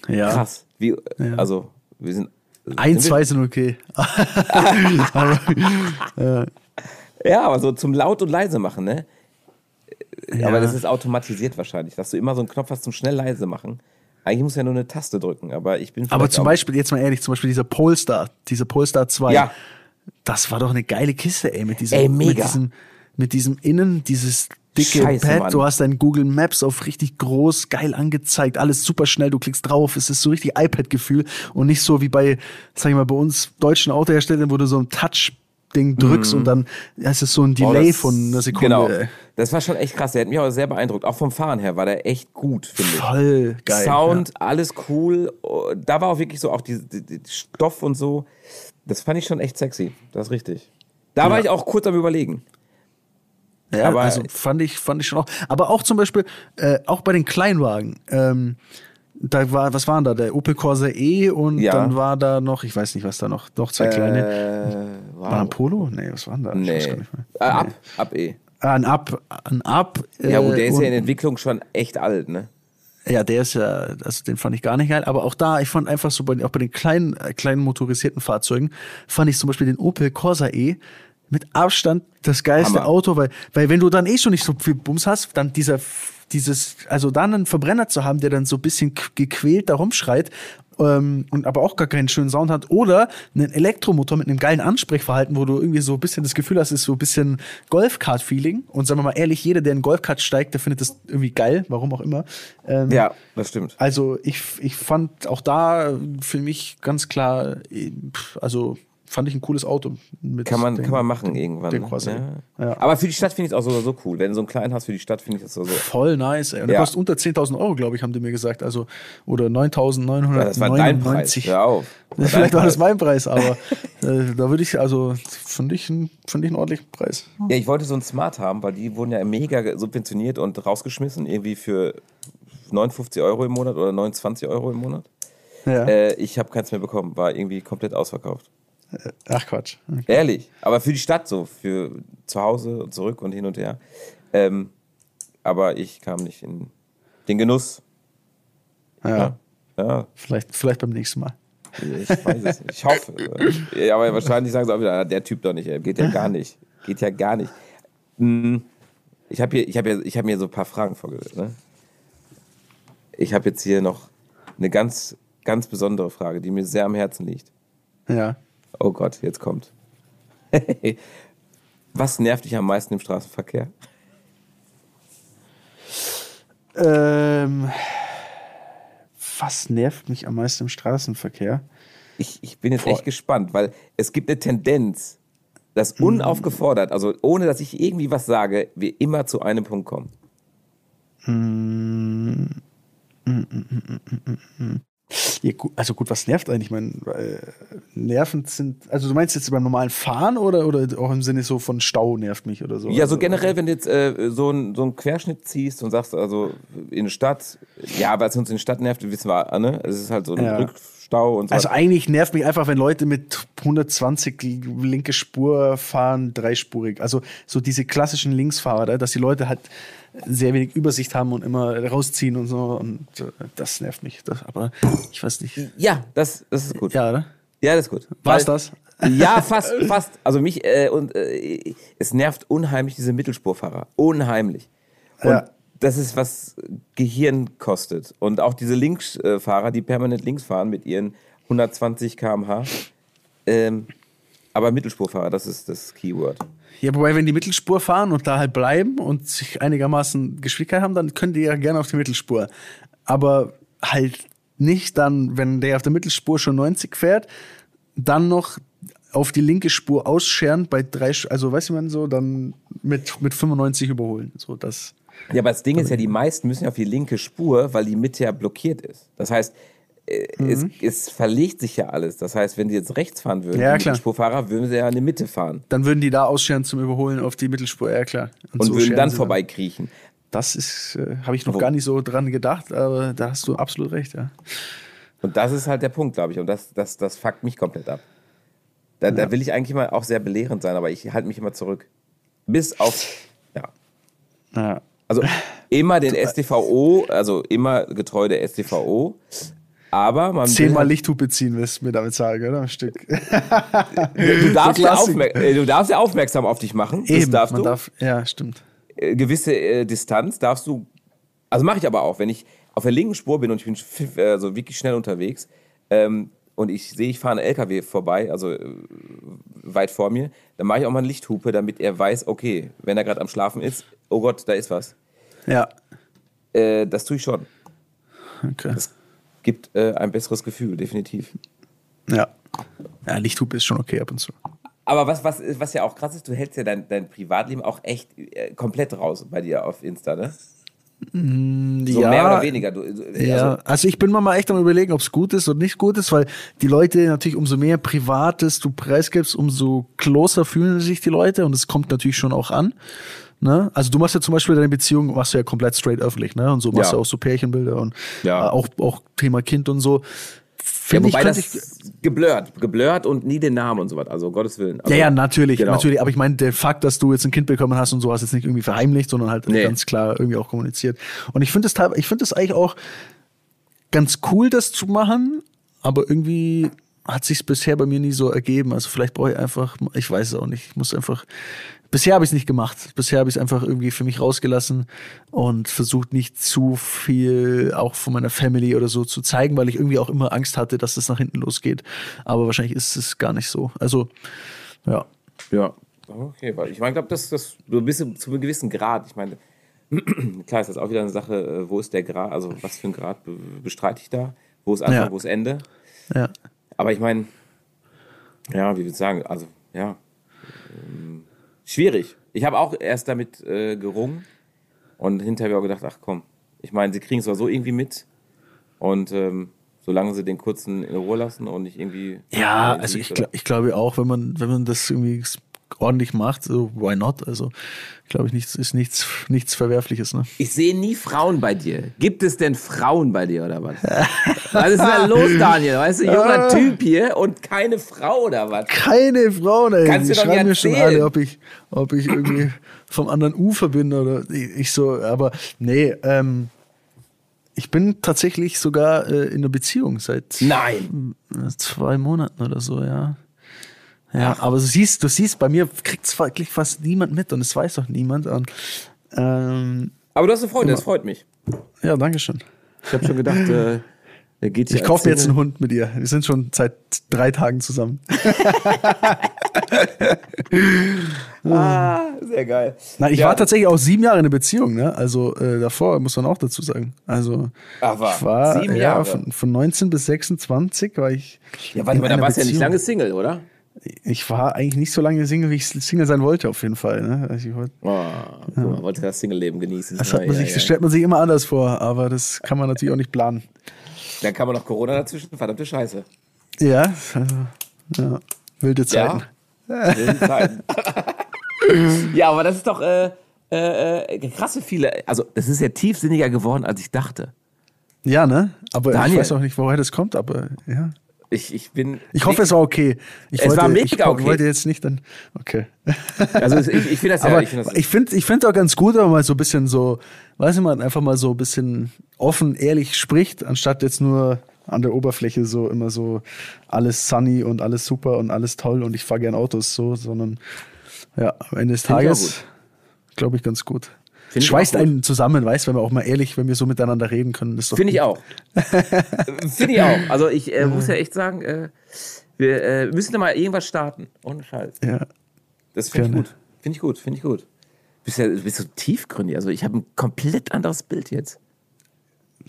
Ja. Krass. Wie, ja. Also, wir sind. Ein, sind zwei sind okay. <laughs> ja. ja, aber so zum laut und leise machen, ne? Ja. Aber das ist automatisiert wahrscheinlich, dass du immer so einen Knopf hast zum schnell leise machen. Eigentlich muss ja nur eine Taste drücken, aber ich bin. Aber zum Beispiel, jetzt mal ehrlich, zum Beispiel dieser Polestar, diese Polestar 2. Ja. Das war doch eine geile Kiste, ey, mit diesem, ey, mega. mit diesem, mit diesem Innen, dieses dicke Scheiße, Pad, Mann. du hast dein Google Maps auf richtig groß, geil angezeigt, alles super schnell, du klickst drauf, es ist so richtig iPad-Gefühl und nicht so wie bei, sag ich mal, bei uns deutschen Autoherstellern, wo du so ein Touch Ding drückst mhm. und dann ist es so ein Delay oh, das, von einer Sekunde. Genau. Das war schon echt krass. Der hat mich auch sehr beeindruckt. Auch vom Fahren her war der echt gut, finde ich. Voll geil. Sound, ja. alles cool. Da war auch wirklich so auch die, die, die, Stoff und so. Das fand ich schon echt sexy. Das ist richtig. Da ja. war ich auch kurz am Überlegen. Ja, aber also fand ich, fand ich schon auch. Aber auch zum Beispiel, äh, auch bei den Kleinwagen, ähm, Da war, was waren da? Der Opel Corsa E und ja. dann war da noch, ich weiß nicht, was da noch, noch zwei kleine. Äh, wow. War ein Polo? Nee, was waren da? Nee. Äh, ab, ab E. Ah, ein Ab, ein Ab. Ja, gut, der ist ja in Entwicklung schon echt alt, ne? Ja, der ist ja, also den fand ich gar nicht geil. Aber auch da, ich fand einfach so bei, auch bei den kleinen, äh, kleinen motorisierten Fahrzeugen, fand ich zum Beispiel den Opel Corsa E mit Abstand das geilste Hammer. Auto, weil, weil wenn du dann eh schon nicht so viel Bums hast, dann dieser dieses, also dann einen Verbrenner zu haben, der dann so ein bisschen gequält da rumschreit ähm, und aber auch gar keinen schönen Sound hat oder einen Elektromotor mit einem geilen Ansprechverhalten, wo du irgendwie so ein bisschen das Gefühl hast, ist so ein bisschen Golfkart-Feeling und sagen wir mal ehrlich, jeder, der in Golfkart steigt, der findet das irgendwie geil, warum auch immer. Ähm, ja, das stimmt. Also ich, ich fand auch da für mich ganz klar, äh, also fand ich ein cooles Auto. kann, man, kann man machen irgendwann. Ne? Ja. Ja. Aber für die Stadt finde ich es auch so, so cool. Wenn du so einen kleinen hast für die Stadt, finde ich das so, so. Voll nice, ey. Und der kostet unter 10.000 Euro, glaube ich, haben die mir gesagt. Also, oder 9.999. Ja, das war dein Preis. Hör auf. <laughs> War Vielleicht war das mein Preis, aber äh, da würde ich, also, finde ich, find ich einen ordentlichen Preis. Ja, ich wollte so einen Smart haben, weil die wurden ja mega subventioniert und rausgeschmissen, irgendwie für 59 Euro im Monat oder 29 Euro im Monat. Ja. Äh, ich habe keins mehr bekommen, war irgendwie komplett ausverkauft. Ach Quatsch. Okay. Ehrlich. Aber für die Stadt so, für zu Hause und zurück und hin und her. Ähm, aber ich kam nicht in den Genuss. Ja. ja. Vielleicht, vielleicht beim nächsten Mal. Ich weiß es nicht. Ich hoffe. ja, aber wahrscheinlich sagen sie auch wieder, der Typ doch nicht. Geht ja gar nicht. Geht ja gar nicht. Hm. Ich habe hier, ich habe ich habe mir so ein paar Fragen vorgelegt. Ne? Ich habe jetzt hier noch eine ganz, ganz besondere Frage, die mir sehr am Herzen liegt. Ja. Oh Gott, jetzt kommt. <laughs> Was nervt dich am meisten im Straßenverkehr? Ähm, was nervt mich am meisten im Straßenverkehr? Ich, ich bin jetzt Boah. echt gespannt, weil es gibt eine Tendenz, dass mhm. unaufgefordert, also ohne dass ich irgendwie was sage, wir immer zu einem Punkt kommen. Also gut, was nervt eigentlich? Ich meine, äh, nervend sind, also du meinst jetzt beim normalen Fahren oder, oder auch im Sinne so von Stau nervt mich oder so? Ja, so also, generell, wenn du jetzt äh, so, ein, so einen Querschnitt ziehst und sagst, also in eine Stadt, ja, weil es uns in der Stadt nervt, wissen wir, ne? Es ist halt so ein ja. Rückstau und so. Also eigentlich nervt mich einfach, wenn Leute mit 120 linke Spur fahren, dreispurig. Also so diese klassischen Linksfahrer, dass die Leute halt sehr wenig Übersicht haben und immer rausziehen und so. Und das nervt mich. Das, aber ich weiß nicht. Ja, das, das ist gut. Ja, oder? Ja, das ist gut. War's das? Ja, fast, fast. Also mich, äh, und äh, es nervt unheimlich diese Mittelspurfahrer. Unheimlich. Und ja. Das ist, was Gehirn kostet. Und auch diese Linksfahrer, die permanent links fahren mit ihren 120 km/h. Ähm, aber Mittelspurfahrer, das ist das Keyword. Ja, wobei, wenn die Mittelspur fahren und da halt bleiben und sich einigermaßen Geschwindigkeit haben, dann können die ja gerne auf die Mittelspur. Aber halt nicht dann, wenn der auf der Mittelspur schon 90 fährt, dann noch auf die linke Spur ausscheren bei drei, also weißt du man so, dann mit, mit 95 überholen. So, das. Ja, aber das Ding ist ja, die meisten müssen ja auf die linke Spur, weil die Mitte ja blockiert ist. Das heißt, äh, mhm. es, es, verlegt sich ja alles. Das heißt, wenn die jetzt rechts fahren würden, ja, die Mittelspurfahrer, würden sie ja in die Mitte fahren. Dann würden die da ausscheren zum Überholen auf die Mittelspur, ja klar. Und, Und so würden dann vorbeikriechen. Das ist, äh, habe ich noch Wo? gar nicht so dran gedacht, aber da hast du absolut recht, ja. Und das ist halt der Punkt, glaube ich. Und das, das, das fuckt mich komplett ab. Da, ja. da will ich eigentlich immer auch sehr belehrend sein, aber ich halte mich immer zurück. Bis auf, ja. ja. Also <laughs> immer den STVO, also immer getreu der STVO, aber man Zehnmal halt Lichthupe ziehen, wirst du mir damit sagen, oder? Ein Stück. du, <laughs> darfst ja äh, du darfst ja aufmerksam auf dich machen. Eben, das darfst man du. Darf, ja, stimmt. Äh, gewisse äh, Distanz darfst du. Also mache ich aber auch, wenn ich auf der linken Spur bin und ich bin also wirklich schnell unterwegs ähm, und ich sehe, ich fahre einen LKW vorbei, also äh, weit vor mir, dann mache ich auch mal eine Lichthupe, damit er weiß, okay, wenn er gerade am Schlafen ist, oh Gott, da ist was. Ja. Äh, das tue ich schon. Okay. Das gibt äh, ein besseres Gefühl, definitiv. Ja. Ja, Lichthupe ist schon okay ab und zu. Aber was, was, was ja auch krass ist, du hältst ja dein, dein Privatleben auch echt äh, komplett raus bei dir auf Insta, ne? Mm, so ja, mehr oder weniger. Du, also, ja, also ich bin mal echt am überlegen, ob es gut ist oder nicht gut ist, weil die Leute natürlich umso mehr Privates du preisgibst, umso closer fühlen sich die Leute und es kommt natürlich schon auch an. Ne? Also du machst ja zum Beispiel deine Beziehung, machst du ja komplett straight öffentlich, ne? Und so machst Ja. du auch so Pärchenbilder und Ja. äh, auch, auch Thema Kind und so. Ja, Finde wobei ich, das ich, geblurrt, geblurrt und nie den Namen und so was. Also Gottes Willen. Also, ja, ja, natürlich, genau. natürlich. Aber ich meine, der Fakt, dass du jetzt ein Kind bekommen hast und so, hast jetzt nicht irgendwie verheimlicht, sondern halt Nee. ganz klar irgendwie auch kommuniziert. Und ich finde es ich finde es eigentlich auch ganz cool, das zu machen, aber irgendwie hat sich bisher bei mir nie so ergeben. Also vielleicht brauche ich einfach, ich weiß es auch nicht. Ich muss einfach. Bisher habe ich es nicht gemacht. Bisher habe ich es einfach irgendwie für mich rausgelassen und versucht nicht zu viel auch von meiner Family oder so zu zeigen, weil ich irgendwie auch immer Angst hatte, dass das nach hinten losgeht. Aber wahrscheinlich ist es gar nicht so. Also ja. Ja. Okay, weil ich meine, ich glaube, das, das du bist zu einem gewissen Grad. Ich meine, <clears throat> klar ist das auch wieder eine Sache, äh, wo ist der Grad, also was für ein Grad be- bestreite ich da? Wo ist Anfang, Ja. wo ist Ende? Ja. Aber ich meine, ja, wie würde ich sagen, also ja, ähm, schwierig. Ich habe auch erst damit äh, gerungen und hinterher auch gedacht, ach komm, ich meine, sie kriegen es aber so irgendwie mit und ähm, solange sie den kurzen in Ruhe lassen und nicht irgendwie Ja, also ich, gl- ich glaube auch, wenn man, wenn man das irgendwie ordentlich macht, so why not? Also glaube ich, nichts ist nichts, nichts Verwerfliches, ne? Ich sehe nie Frauen bei dir. Gibt es denn Frauen bei dir oder was? was ist denn da los, Daniel? Weißt du, junger Typ hier und keine Frau oder was? Keine Frauen, ey. Kannst du doch schreiben mir schon alle, ob ich, ob ich irgendwie vom anderen Ufer bin oder ich so, aber nee, ähm, ich bin tatsächlich sogar äh, in einer Beziehung seit Nein. zwei Monaten oder so, ja. Ja, aber du siehst, du siehst, bei mir kriegt es wirklich fast niemand mit und es weiß auch niemand. Und, ähm, Aber du hast eine Freundin, das freut mich. ja, danke schön. Ich habe schon gedacht, äh, er geht hier Ich kaufe mir jetzt einen. Hund mit ihr. Wir sind schon seit drei Tagen zusammen. <laughs> Ah, sehr geil. Na, ich Ja. war tatsächlich auch sieben Jahre in einer Beziehung, ne? Also äh, davor muss man auch dazu sagen. Also Aber ich war sieben ja, Jahre. von, von 19 bis 26 war ich. Ja, warte in mal, da warst du ja nicht lange Single, oder? Ich war eigentlich nicht so lange Single, wie ich Single sein wollte, auf jeden Fall. Ne? Also ich wollte, Oh, guck mal, wollte das Single-Leben genießen. das Ja, man ja, sich, ja. stellt man sich immer anders vor, aber das kann man natürlich auch nicht planen. Dann kam noch Corona dazwischen, verdammte Scheiße. Ja, also, ja wilde Zeiten. Wilde Zeiten. <laughs> <laughs> ja, aber das ist doch äh, äh, äh, krasse viele. Also, das ist ja tiefsinniger geworden, als ich dachte. Ja, ne? Aber ich Daniel. weiß auch nicht, woher das kommt, aber ja. Ich, ich bin. Ich hoffe, es war okay. Ich Es wollte, war mega ich okay. wollte jetzt nicht dann. Okay. Also, ich, ich finde das ja. Ich ich finde ich finde auch ganz gut, wenn man mal so ein bisschen so, weiß ich mal, einfach mal so ein bisschen offen, ehrlich spricht, anstatt jetzt nur an der Oberfläche so immer so alles sunny und alles super und alles toll und ich fahre gern Autos so, sondern ja, am Ende des ich Tages glaube ich ganz gut. Find Schweißt einen zusammen, weißt, wenn wir auch mal ehrlich, wenn wir so miteinander reden können. Finde ich auch. <laughs> Finde ich auch. Also, ich äh, muss ja echt sagen, äh, wir äh, müssen da mal irgendwas starten. Ohne Scheiß. Ja. Das finde ich gut. Finde ich gut, finde ich gut. Du bist ja bist so tiefgründig. Also, ich habe ein komplett anderes Bild jetzt.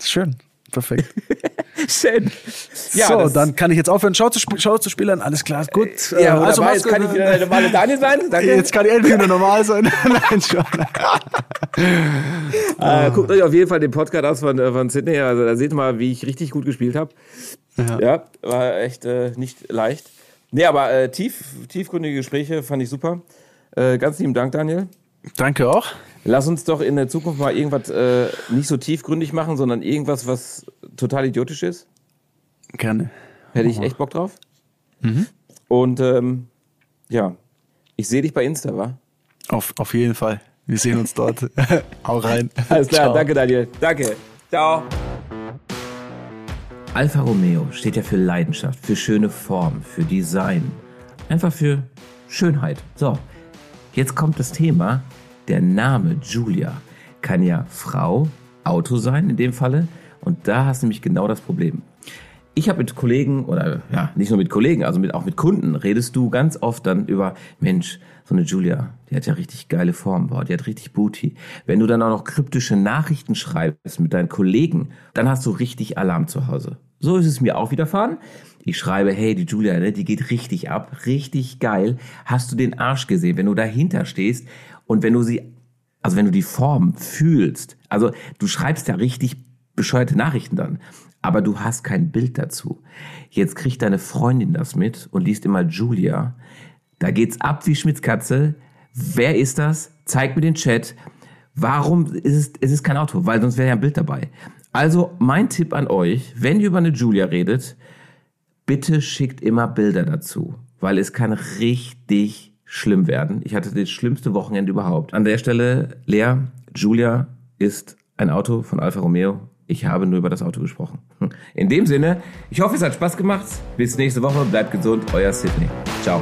Schön. Perfekt. <laughs> Schön. Ja, so, dann kann ich jetzt aufhören, Schau zu, sp Schau zu spielen. Alles klar, gut. Ja, Äh, also jetzt kann ich wieder der normale Daniel sein. <laughs> Danke. Jetzt kann ich endlich wieder normal sein. <laughs> Nein, schon. Äh, guckt euch auf jeden Fall den Podcast aus von, äh, von Sydney. Also da seht ihr mal, wie ich richtig gut gespielt habe. Ja. Ja, war echt äh, nicht leicht. Nee, aber äh, tief, tiefgründige Gespräche fand ich super. Äh, ganz lieben Dank, Daniel. Danke auch. Lass uns doch in der Zukunft mal irgendwas äh, nicht so tiefgründig machen, sondern irgendwas, was total idiotisch ist. Gerne. Hätte ich echt Bock drauf. Und ähm, ja, ich sehe dich bei Insta, wa? Auf, auf jeden Fall. Wir sehen uns dort. <laughs> Hau rein. Alles klar, Ciao. danke Daniel. Danke. Ciao. Alfa Romeo steht ja für Leidenschaft, für schöne Form, für Design. Einfach für Schönheit. So, jetzt kommt das Thema. Der Name Julia kann ja Frau, Auto sein in dem Falle. Und da hast du nämlich genau das Problem. Ich habe mit Kollegen oder ja, nicht nur mit Kollegen, also mit, auch mit Kunden, redest du ganz oft dann über, Mensch, so eine Julia, die hat ja richtig geile Form, boah, die hat richtig Booty. Wenn du dann auch noch kryptische Nachrichten schreibst mit deinen Kollegen, dann hast du richtig Alarm zu Hause. So ist es mir auch widerfahren. Ich schreibe, hey, die Julia, ne, die geht richtig ab, richtig geil. Hast du den Arsch gesehen, wenn du dahinter stehst und wenn du sie, also wenn du die Form fühlst, also du schreibst ja richtig bescheuerte Nachrichten dann, aber du hast kein Bild dazu. Jetzt kriegt deine Freundin das mit und liest immer Julia. Da geht's ab wie Schmitzkatze, wer ist das? Zeigt mir den Chat. Warum ist es, es ist kein Auto? Weil sonst wäre ja ein Bild dabei. Also mein Tipp an euch, wenn ihr über eine Julia redet, bitte schickt immer Bilder dazu, weil es kann richtig schlimm werden. Ich hatte das schlimmste Wochenende überhaupt. An der Stelle, Lea, Julia ist ein Auto von Alfa Romeo. Ich habe nur über das Auto gesprochen. In dem Sinne, ich hoffe, es hat Spaß gemacht. Bis nächste Woche. Bleibt gesund. Euer Sydney. Ciao.